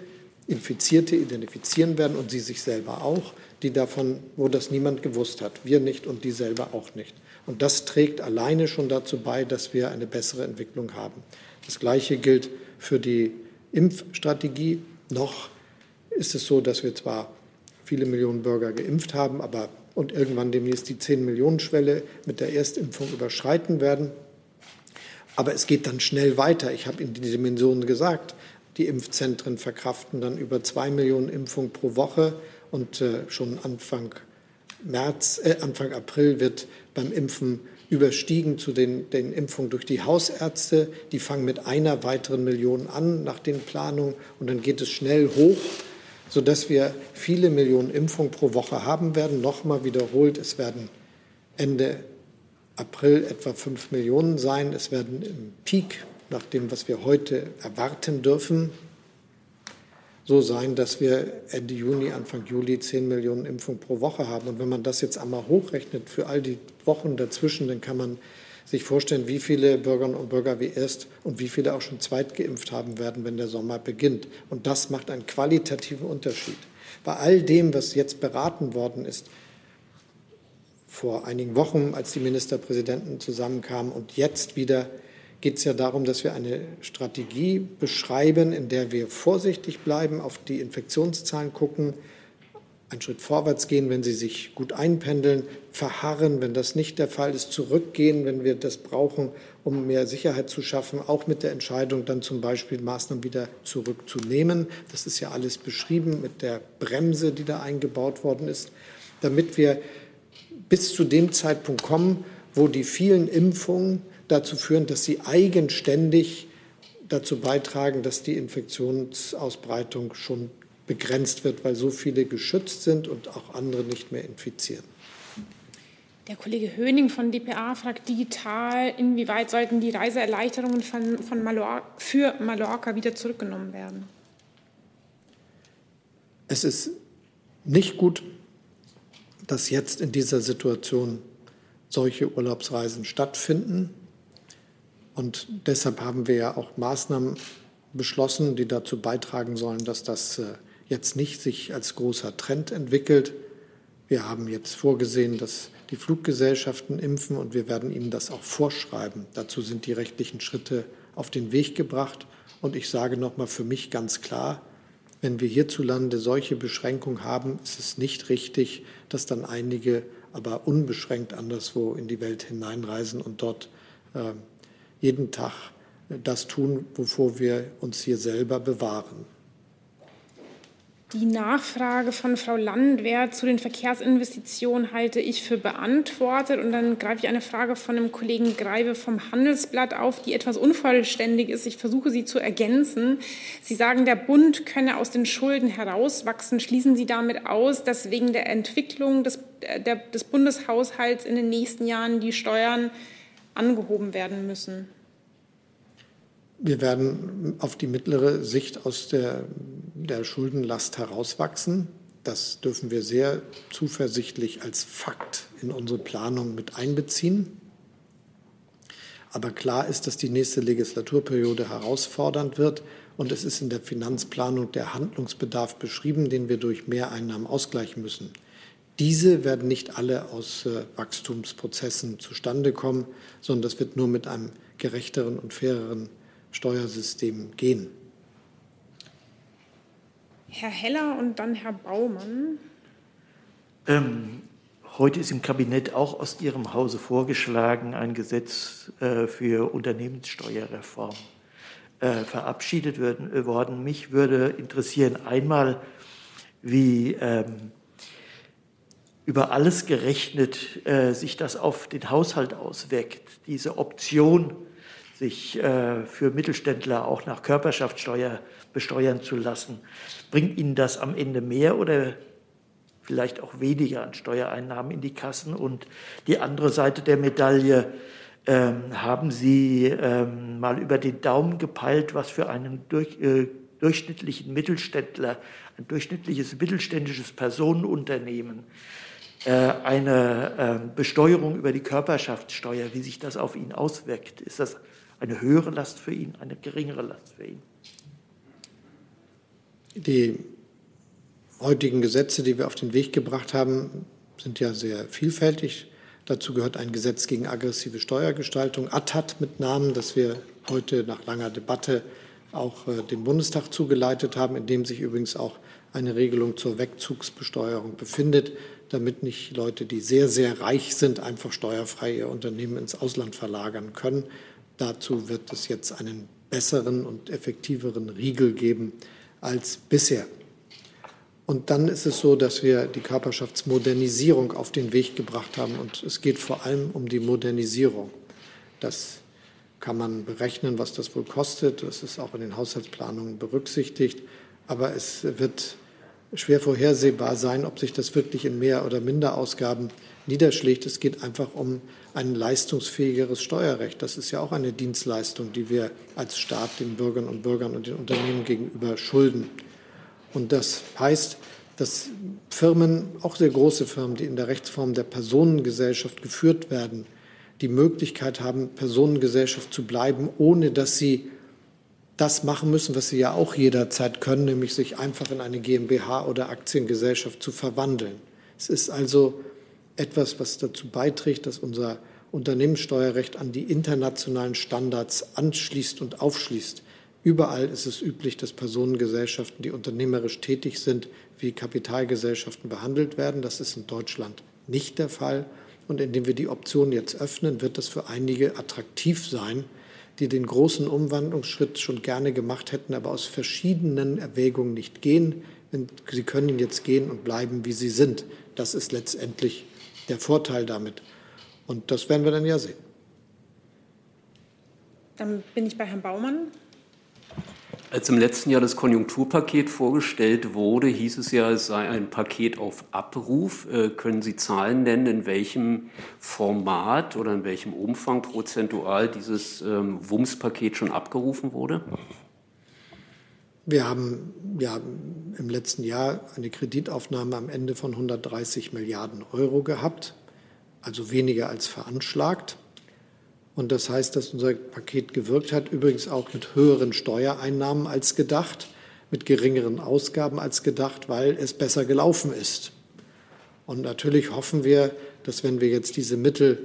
Speaker 2: Infizierte identifizieren werden und sie sich selber auch, die davon, wo das niemand gewusst hat, wir nicht und die selber auch nicht. Und das trägt alleine schon dazu bei, dass wir eine bessere Entwicklung haben. Das Gleiche gilt für die Impfstrategie. Noch ist es so, dass wir zwar viele Millionen Bürger geimpft haben, aber und irgendwann demnächst die 10-Millionen-Schwelle mit der Erstimpfung überschreiten werden. Aber es geht dann schnell weiter. Ich habe in die Dimensionen gesagt. Die Impfzentren verkraften dann über zwei Millionen Impfungen pro Woche und äh, schon Anfang März, äh, Anfang April wird beim Impfen überstiegen zu den, den Impfungen durch die Hausärzte. Die fangen mit einer weiteren Million an nach den Planungen und dann geht es schnell hoch, sodass wir viele Millionen Impfungen pro Woche haben werden. Nochmal wiederholt, es werden Ende April etwa fünf Millionen sein. Es werden im Peak nach dem, was wir heute erwarten dürfen, so sein, dass wir Ende Juni, Anfang Juli 10 Millionen Impfungen pro Woche haben. Und wenn man das jetzt einmal hochrechnet für all die Wochen dazwischen, dann kann man sich vorstellen, wie viele Bürgerinnen und Bürger wir erst und wie viele auch schon zweit geimpft haben werden, wenn der Sommer beginnt. Und das macht einen qualitativen Unterschied. Bei all dem, was jetzt beraten worden ist, vor einigen Wochen, als die Ministerpräsidenten zusammenkamen und jetzt wieder geht es ja darum, dass wir eine Strategie beschreiben, in der wir vorsichtig bleiben, auf die Infektionszahlen gucken, einen Schritt vorwärts gehen, wenn sie sich gut einpendeln, verharren, wenn das nicht der Fall ist, zurückgehen, wenn wir das brauchen, um mehr Sicherheit zu schaffen, auch mit der Entscheidung, dann zum Beispiel Maßnahmen wieder zurückzunehmen. Das ist ja alles beschrieben mit der Bremse, die da eingebaut worden ist, damit wir bis zu dem Zeitpunkt kommen, wo die vielen Impfungen dazu führen, dass sie eigenständig dazu beitragen, dass die Infektionsausbreitung schon begrenzt wird, weil so viele geschützt sind und auch andere nicht mehr infizieren.
Speaker 1: Der Kollege Höning von dpa fragt digital, inwieweit sollten die Reiseerleichterungen von, von Mallorca, für Mallorca wieder zurückgenommen werden?
Speaker 2: Es ist nicht gut, dass jetzt in dieser Situation solche Urlaubsreisen stattfinden. Und deshalb haben wir ja auch Maßnahmen beschlossen, die dazu beitragen sollen, dass das äh, jetzt nicht sich als großer Trend entwickelt. Wir haben jetzt vorgesehen, dass die Fluggesellschaften impfen und wir werden ihnen das auch vorschreiben. Dazu sind die rechtlichen Schritte auf den Weg gebracht. Und ich sage noch mal für mich ganz klar, wenn wir hierzulande solche Beschränkungen haben, ist es nicht richtig, dass dann einige aber unbeschränkt anderswo in die Welt hineinreisen und dort äh, jeden Tag das tun, wovor wir uns hier selber bewahren.
Speaker 1: Die Nachfrage von Frau Landwehr zu den Verkehrsinvestitionen halte ich für beantwortet. Und dann greife ich eine Frage von dem Kollegen Greive vom Handelsblatt auf, die etwas unvollständig ist. Ich versuche sie zu ergänzen. Sie sagen, der Bund könne aus den Schulden herauswachsen. Schließen Sie damit aus, dass wegen der Entwicklung des, der, des Bundeshaushalts in den nächsten Jahren die Steuern angehoben werden müssen?
Speaker 2: Wir werden auf die mittlere Sicht aus der, der Schuldenlast herauswachsen. Das dürfen wir sehr zuversichtlich als Fakt in unsere Planung mit einbeziehen. Aber klar ist, dass die nächste Legislaturperiode herausfordernd wird. Und es ist in der Finanzplanung der Handlungsbedarf beschrieben, den wir durch Mehreinnahmen ausgleichen müssen. Diese werden nicht alle aus äh, Wachstumsprozessen zustande kommen, sondern das wird nur mit einem gerechteren und faireren Steuersystem gehen.
Speaker 1: Herr Heller und dann Herr Baumann.
Speaker 9: Ähm, heute ist im Kabinett auch aus Ihrem Hause vorgeschlagen, ein Gesetz äh, für Unternehmenssteuerreform äh, verabschiedet werden, äh, worden. Mich würde interessieren einmal, wie ähm, über alles gerechnet äh, sich das auf den Haushalt auswirkt, diese Option, sich äh, für Mittelständler auch nach Körperschaftssteuer besteuern zu lassen. Bringt Ihnen das am Ende mehr oder vielleicht auch weniger an Steuereinnahmen in die Kassen? Und die andere Seite der Medaille, ähm, haben Sie ähm, mal über den Daumen gepeilt, was für einen durch, äh, durchschnittlichen Mittelständler, ein durchschnittliches mittelständisches Personenunternehmen, äh, eine äh, Besteuerung über die Körperschaftssteuer, wie sich das auf ihn auswirkt? Ist das eine höhere Last für ihn, eine geringere Last für ihn?
Speaker 2: Die heutigen Gesetze, die wir auf den Weg gebracht haben, sind ja sehr vielfältig. Dazu gehört ein Gesetz gegen aggressive Steuergestaltung, ATAT mit Namen, das wir heute nach langer Debatte auch äh, dem Bundestag zugeleitet haben, in dem sich übrigens auch eine Regelung zur Wegzugsbesteuerung befindet, damit nicht Leute, die sehr, sehr reich sind, einfach steuerfrei ihr Unternehmen ins Ausland verlagern können. Dazu wird es jetzt einen besseren und effektiveren Riegel geben als bisher. Und dann ist es so, dass wir die Körperschaftsmodernisierung auf den Weg gebracht haben. Und es geht vor allem um die Modernisierung. Das kann man berechnen, was das wohl kostet. Das ist auch in den Haushaltsplanungen berücksichtigt. Aber es wird schwer vorhersehbar sein, ob sich das wirklich in mehr oder minder Ausgaben niederschlägt. Es geht einfach um ein leistungsfähigeres Steuerrecht. Das ist ja auch eine Dienstleistung, die wir als Staat den Bürgern und Bürgern und den Unternehmen gegenüber schulden. Und das heißt, dass Firmen, auch sehr große Firmen, die in der Rechtsform der Personengesellschaft geführt werden, die Möglichkeit haben, Personengesellschaft zu bleiben, ohne dass sie das machen müssen, was sie ja auch jederzeit können, nämlich sich einfach in eine GmbH oder Aktiengesellschaft zu verwandeln. Es ist also etwas, was dazu beiträgt, dass unser Unternehmenssteuerrecht an die internationalen Standards anschließt und aufschließt. Überall ist es üblich, dass Personengesellschaften, die unternehmerisch tätig sind, wie Kapitalgesellschaften behandelt werden. Das ist in Deutschland nicht der Fall. Und indem wir die Option jetzt öffnen, wird das für einige attraktiv sein, die den großen Umwandlungsschritt schon gerne gemacht hätten, aber aus verschiedenen Erwägungen nicht gehen. Sie können jetzt gehen und bleiben, wie sie sind. Das ist letztendlich der Vorteil damit. Und das werden wir dann ja sehen.
Speaker 1: Dann bin ich bei Herrn Baumann.
Speaker 5: Als im letzten Jahr das Konjunkturpaket vorgestellt wurde, hieß es ja, es sei ein Paket auf Abruf. Äh, können Sie Zahlen nennen, in welchem Format oder in welchem Umfang prozentual dieses ähm, WUMS-Paket schon abgerufen wurde?
Speaker 2: Wir haben ja im letzten Jahr eine Kreditaufnahme am Ende von 130 Milliarden Euro gehabt, also weniger als veranschlagt. Und das heißt, dass unser Paket gewirkt hat, übrigens auch mit höheren Steuereinnahmen als gedacht, mit geringeren Ausgaben als gedacht, weil es besser gelaufen ist. Und natürlich hoffen wir, dass wenn wir jetzt diese Mittel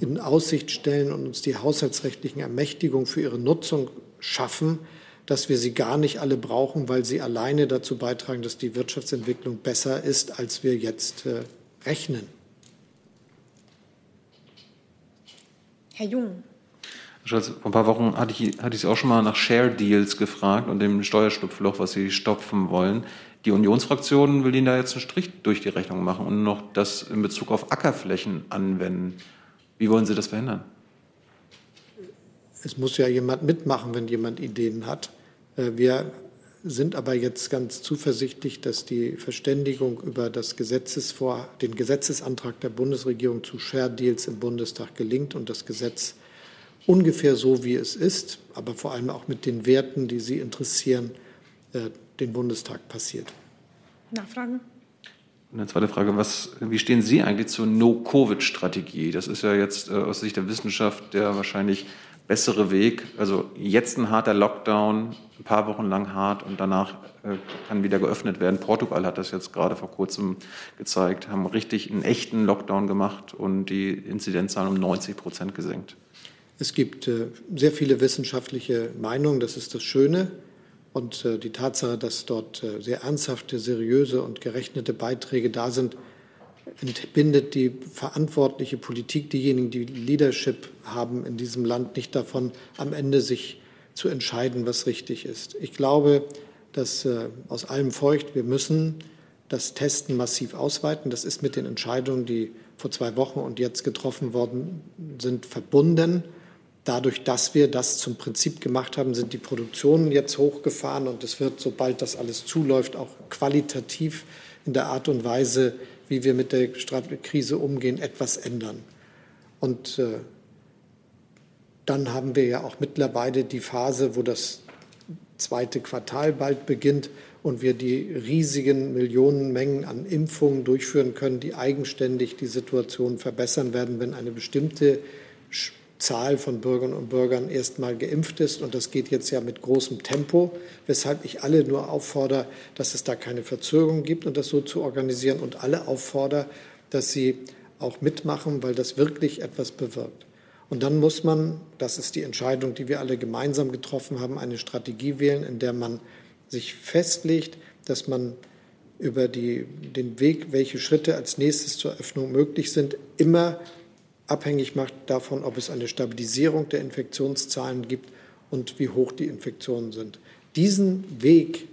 Speaker 2: in Aussicht stellen und uns die haushaltsrechtlichen Ermächtigungen für ihre Nutzung schaffen, dass wir sie gar nicht alle brauchen, weil sie alleine dazu beitragen, dass die Wirtschaftsentwicklung besser ist, als wir jetzt äh, rechnen.
Speaker 1: Herr Jung.
Speaker 3: vor ein paar Wochen hatte ich, hatte ich Sie auch schon mal nach Share Deals gefragt und dem Steuerstupfloch, was Sie stopfen wollen. Die Unionsfraktion will Ihnen da jetzt einen Strich durch die Rechnung machen und noch das in Bezug auf Ackerflächen anwenden. Wie wollen Sie das verhindern?
Speaker 2: Es muss ja jemand mitmachen, wenn jemand Ideen hat. Äh, wir sind aber jetzt ganz zuversichtlich, dass die Verständigung über das Gesetzesvor, den Gesetzesantrag der Bundesregierung zu Share Deals im Bundestag gelingt und das Gesetz ungefähr so, wie es ist, aber vor allem auch mit den Werten, die Sie interessieren, äh, den Bundestag passiert.
Speaker 1: Nachfragen?
Speaker 3: Und eine zweite Frage, was, wie stehen Sie eigentlich zur No-Covid-Strategie? Das ist ja jetzt äh, aus Sicht der Wissenschaft der wahrscheinlich bessere Weg. Also jetzt ein harter Lockdown, ein paar Wochen lang hart und danach äh, kann wieder geöffnet werden. Portugal hat das jetzt gerade vor kurzem gezeigt, haben richtig einen echten Lockdown gemacht und die Inzidenzzahlen um 90 Prozent gesenkt.
Speaker 2: Es gibt äh, sehr viele wissenschaftliche Meinungen, das ist das Schöne. Und äh, die Tatsache, dass dort sehr ernsthafte, seriöse und gerechnete Beiträge da sind, entbindet die verantwortliche Politik, diejenigen, die Leadership haben in diesem Land, nicht davon, am Ende sich zu entscheiden, was richtig ist. Ich glaube, dass äh, aus allem feucht, wir müssen das Testen massiv ausweiten. Das ist mit den Entscheidungen, die vor zwei Wochen und jetzt getroffen worden sind, verbunden. Dadurch, dass wir das zum Prinzip gemacht haben, sind die Produktionen jetzt hochgefahren und es wird, sobald das alles zuläuft, auch qualitativ in der Art und Weise, wie wir mit der Krise umgehen, etwas ändern. Und äh, dann haben wir ja auch mittlerweile die Phase, wo das zweite Quartal bald beginnt und wir die riesigen Millionenmengen an Impfungen durchführen können, die eigenständig die Situation verbessern werden, wenn eine bestimmte Zahl von Bürgerinnen und Bürgern erstmal geimpft ist. Und das geht jetzt ja mit großem Tempo, weshalb ich alle nur auffordere, dass es da keine Verzögerung gibt und das so zu organisieren und alle auffordere, dass sie auch mitmachen, weil das wirklich etwas bewirkt. Und dann muss man, das ist die Entscheidung, die wir alle gemeinsam getroffen haben, eine Strategie wählen, in der man sich festlegt, dass man über die, den Weg, welche Schritte als nächstes zur Öffnung möglich sind, immer abhängig macht davon, ob es eine Stabilisierung der Infektionszahlen gibt und wie hoch die Infektionen sind. Diesen Weg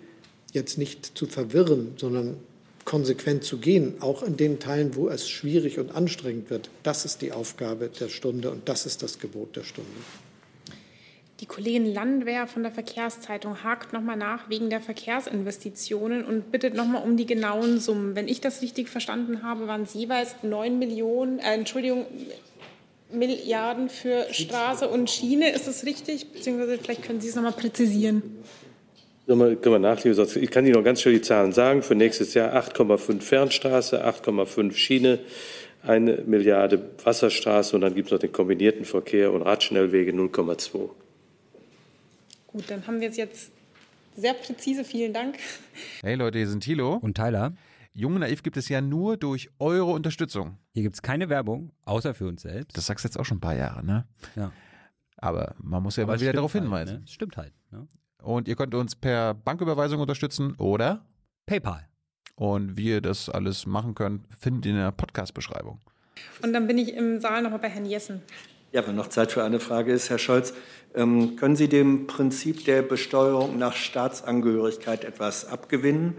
Speaker 2: jetzt nicht zu verwirren, sondern konsequent zu gehen, auch in den Teilen, wo es schwierig und anstrengend wird, das ist die Aufgabe der Stunde und das ist das Gebot der Stunde.
Speaker 1: Die Kollegin Landwehr von der Verkehrszeitung hakt nochmal nach wegen der Verkehrsinvestitionen und bittet nochmal um die genauen Summen. Wenn ich das richtig verstanden habe, waren es jeweils 9 Millionen, äh, Entschuldigung, Milliarden für Straße und Schiene. Ist das richtig? Beziehungsweise vielleicht können Sie es nochmal präzisieren.
Speaker 8: Können wir nachlesen. Ich kann Ihnen noch ganz schnell die Zahlen sagen. Für nächstes Jahr 8,5 Fernstraße, 8,5 Schiene, eine Milliarde Wasserstraße und dann gibt es noch den kombinierten Verkehr und Radschnellwege 0,2.
Speaker 1: Gut, dann haben wir es jetzt sehr präzise. Vielen Dank.
Speaker 3: Hey Leute, hier sind Thilo
Speaker 11: und Tyler.
Speaker 3: Jung Naiv gibt es ja nur durch eure Unterstützung.
Speaker 11: Hier gibt es keine Werbung, außer für uns selbst.
Speaker 3: Das sagst du jetzt auch schon ein paar Jahre, ne?
Speaker 11: Ja.
Speaker 3: Aber man muss ja Aber mal wieder darauf
Speaker 11: halt,
Speaker 3: hinweisen.
Speaker 11: Ne? Stimmt halt. Ne?
Speaker 3: Und ihr könnt uns per Banküberweisung unterstützen oder
Speaker 11: PayPal.
Speaker 3: Und wie ihr das alles machen könnt, findet ihr in der Podcast-Beschreibung.
Speaker 1: Und dann bin ich im Saal nochmal bei Herrn Jessen.
Speaker 4: Ja, wenn noch Zeit für eine Frage ist, Herr Scholz, ähm, können Sie dem Prinzip der Besteuerung nach Staatsangehörigkeit etwas abgewinnen?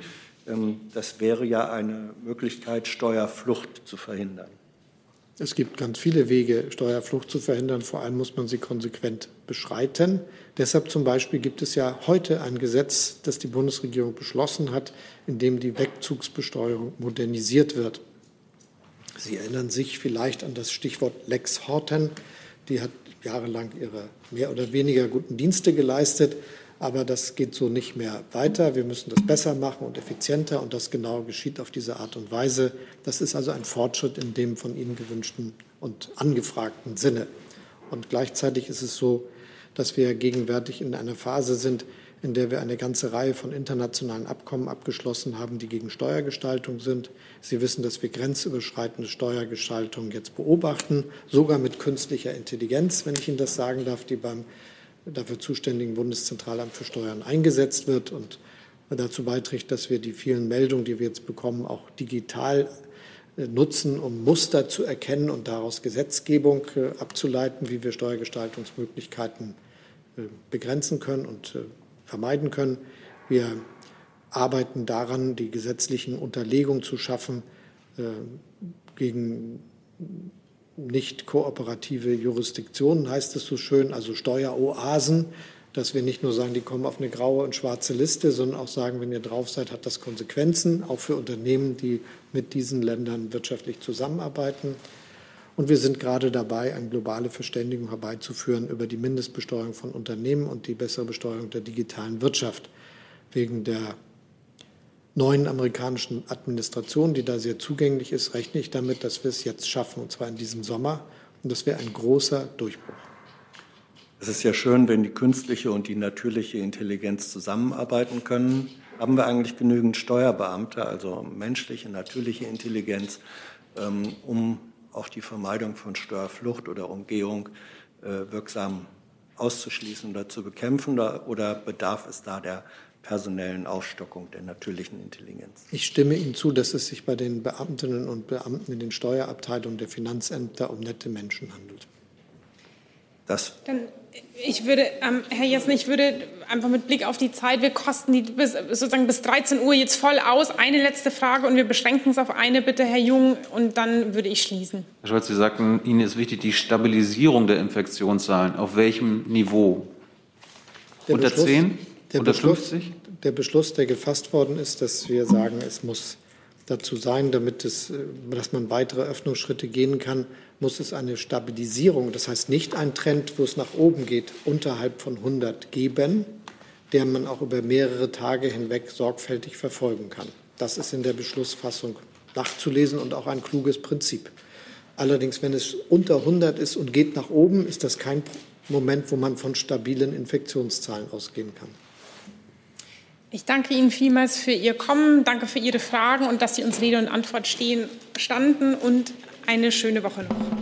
Speaker 4: Ähm, das wäre ja eine Möglichkeit, Steuerflucht zu verhindern.
Speaker 2: Es gibt ganz viele Wege, Steuerflucht zu verhindern. Vor allem muss man sie konsequent beschreiten. Deshalb zum Beispiel gibt es ja heute ein Gesetz, das die Bundesregierung beschlossen hat, in dem die Wegzugsbesteuerung modernisiert wird. Sie erinnern sich vielleicht an das Stichwort Lex Horten. Die hat jahrelang ihre mehr oder weniger guten Dienste geleistet. Aber das geht so nicht mehr weiter. Wir müssen das besser machen und effizienter. Und das genau geschieht auf diese Art und Weise. Das ist also ein Fortschritt in dem von Ihnen gewünschten und angefragten Sinne. Und gleichzeitig ist es so, dass wir gegenwärtig in einer Phase sind, in der wir eine ganze Reihe von internationalen Abkommen abgeschlossen haben, die gegen Steuergestaltung sind. Sie wissen, dass wir grenzüberschreitende Steuergestaltung jetzt beobachten, sogar mit künstlicher Intelligenz, wenn ich Ihnen das sagen darf, die beim dafür zuständigen Bundeszentralamt für Steuern eingesetzt wird und dazu beiträgt, dass wir die vielen Meldungen, die wir jetzt bekommen, auch digital äh, nutzen, um Muster zu erkennen und daraus Gesetzgebung äh, abzuleiten, wie wir Steuergestaltungsmöglichkeiten äh, begrenzen können und vermeiden können. Wir arbeiten daran, die gesetzlichen Unterlegungen zu schaffen äh, gegen nicht kooperative Jurisdiktionen, heißt es so schön, also Steueroasen, dass wir nicht nur sagen, die kommen auf eine graue und schwarze Liste, sondern auch sagen, wenn ihr drauf seid, hat das Konsequenzen, auch für Unternehmen, die mit diesen Ländern wirtschaftlich zusammenarbeiten. Und wir sind gerade dabei, eine globale Verständigung herbeizuführen über die Mindestbesteuerung von Unternehmen und die bessere Besteuerung der digitalen Wirtschaft. Wegen der neuen amerikanischen Administration, die da sehr zugänglich ist, rechne ich damit, dass wir es jetzt schaffen, und zwar in diesem Sommer. Und das wäre ein großer Durchbruch.
Speaker 4: Es ist ja schön, wenn die künstliche und die natürliche Intelligenz zusammenarbeiten können. Haben wir eigentlich genügend Steuerbeamte, also menschliche, natürliche Intelligenz, ähm, um auch die Vermeidung von Steuerflucht oder Umgehung äh, wirksam auszuschließen oder zu bekämpfen? Oder bedarf es da der personellen Aufstockung der natürlichen Intelligenz.
Speaker 2: Ich stimme Ihnen zu, dass es sich bei den Beamtinnen und Beamten in den Steuerabteilungen der Finanzämter um nette Menschen handelt.
Speaker 4: Das
Speaker 1: Dann, ich würde, ähm, Herr Jessen, ich würde einfach mit Blick auf die Zeit, wir kosten die bis, sozusagen bis 13 Uhr jetzt voll aus. Eine letzte Frage und wir beschränken es auf eine, bitte, Herr Jung, und dann würde ich schließen.
Speaker 3: Herr Scholz, Sie sagten, Ihnen ist wichtig die Stabilisierung der Infektionszahlen. Auf welchem Niveau?
Speaker 2: Der
Speaker 3: Unter
Speaker 2: Beschluss-
Speaker 3: 10?
Speaker 2: Der
Speaker 3: Unter
Speaker 2: Beschluss,
Speaker 3: 50?
Speaker 2: der Beschluss, der gefasst worden ist, dass wir sagen, es muss dazu sein, damit es, äh, dass man weitere Öffnungsschritte gehen kann, muss es eine Stabilisierung, das heißt nicht ein Trend, wo es nach oben geht, unterhalb von 100 geben, der man auch über mehrere Tage hinweg sorgfältig verfolgen kann. Das ist in der Beschlussfassung nachzulesen und auch ein kluges Prinzip. Allerdings, wenn es unter 100 ist und geht nach oben, ist das kein Moment, wo man von stabilen Infektionszahlen ausgehen kann.
Speaker 1: Ich danke Ihnen vielmals für Ihr Kommen, danke für Ihre Fragen und dass Sie uns Rede und Antwort stehen, standen und eine schöne Woche noch.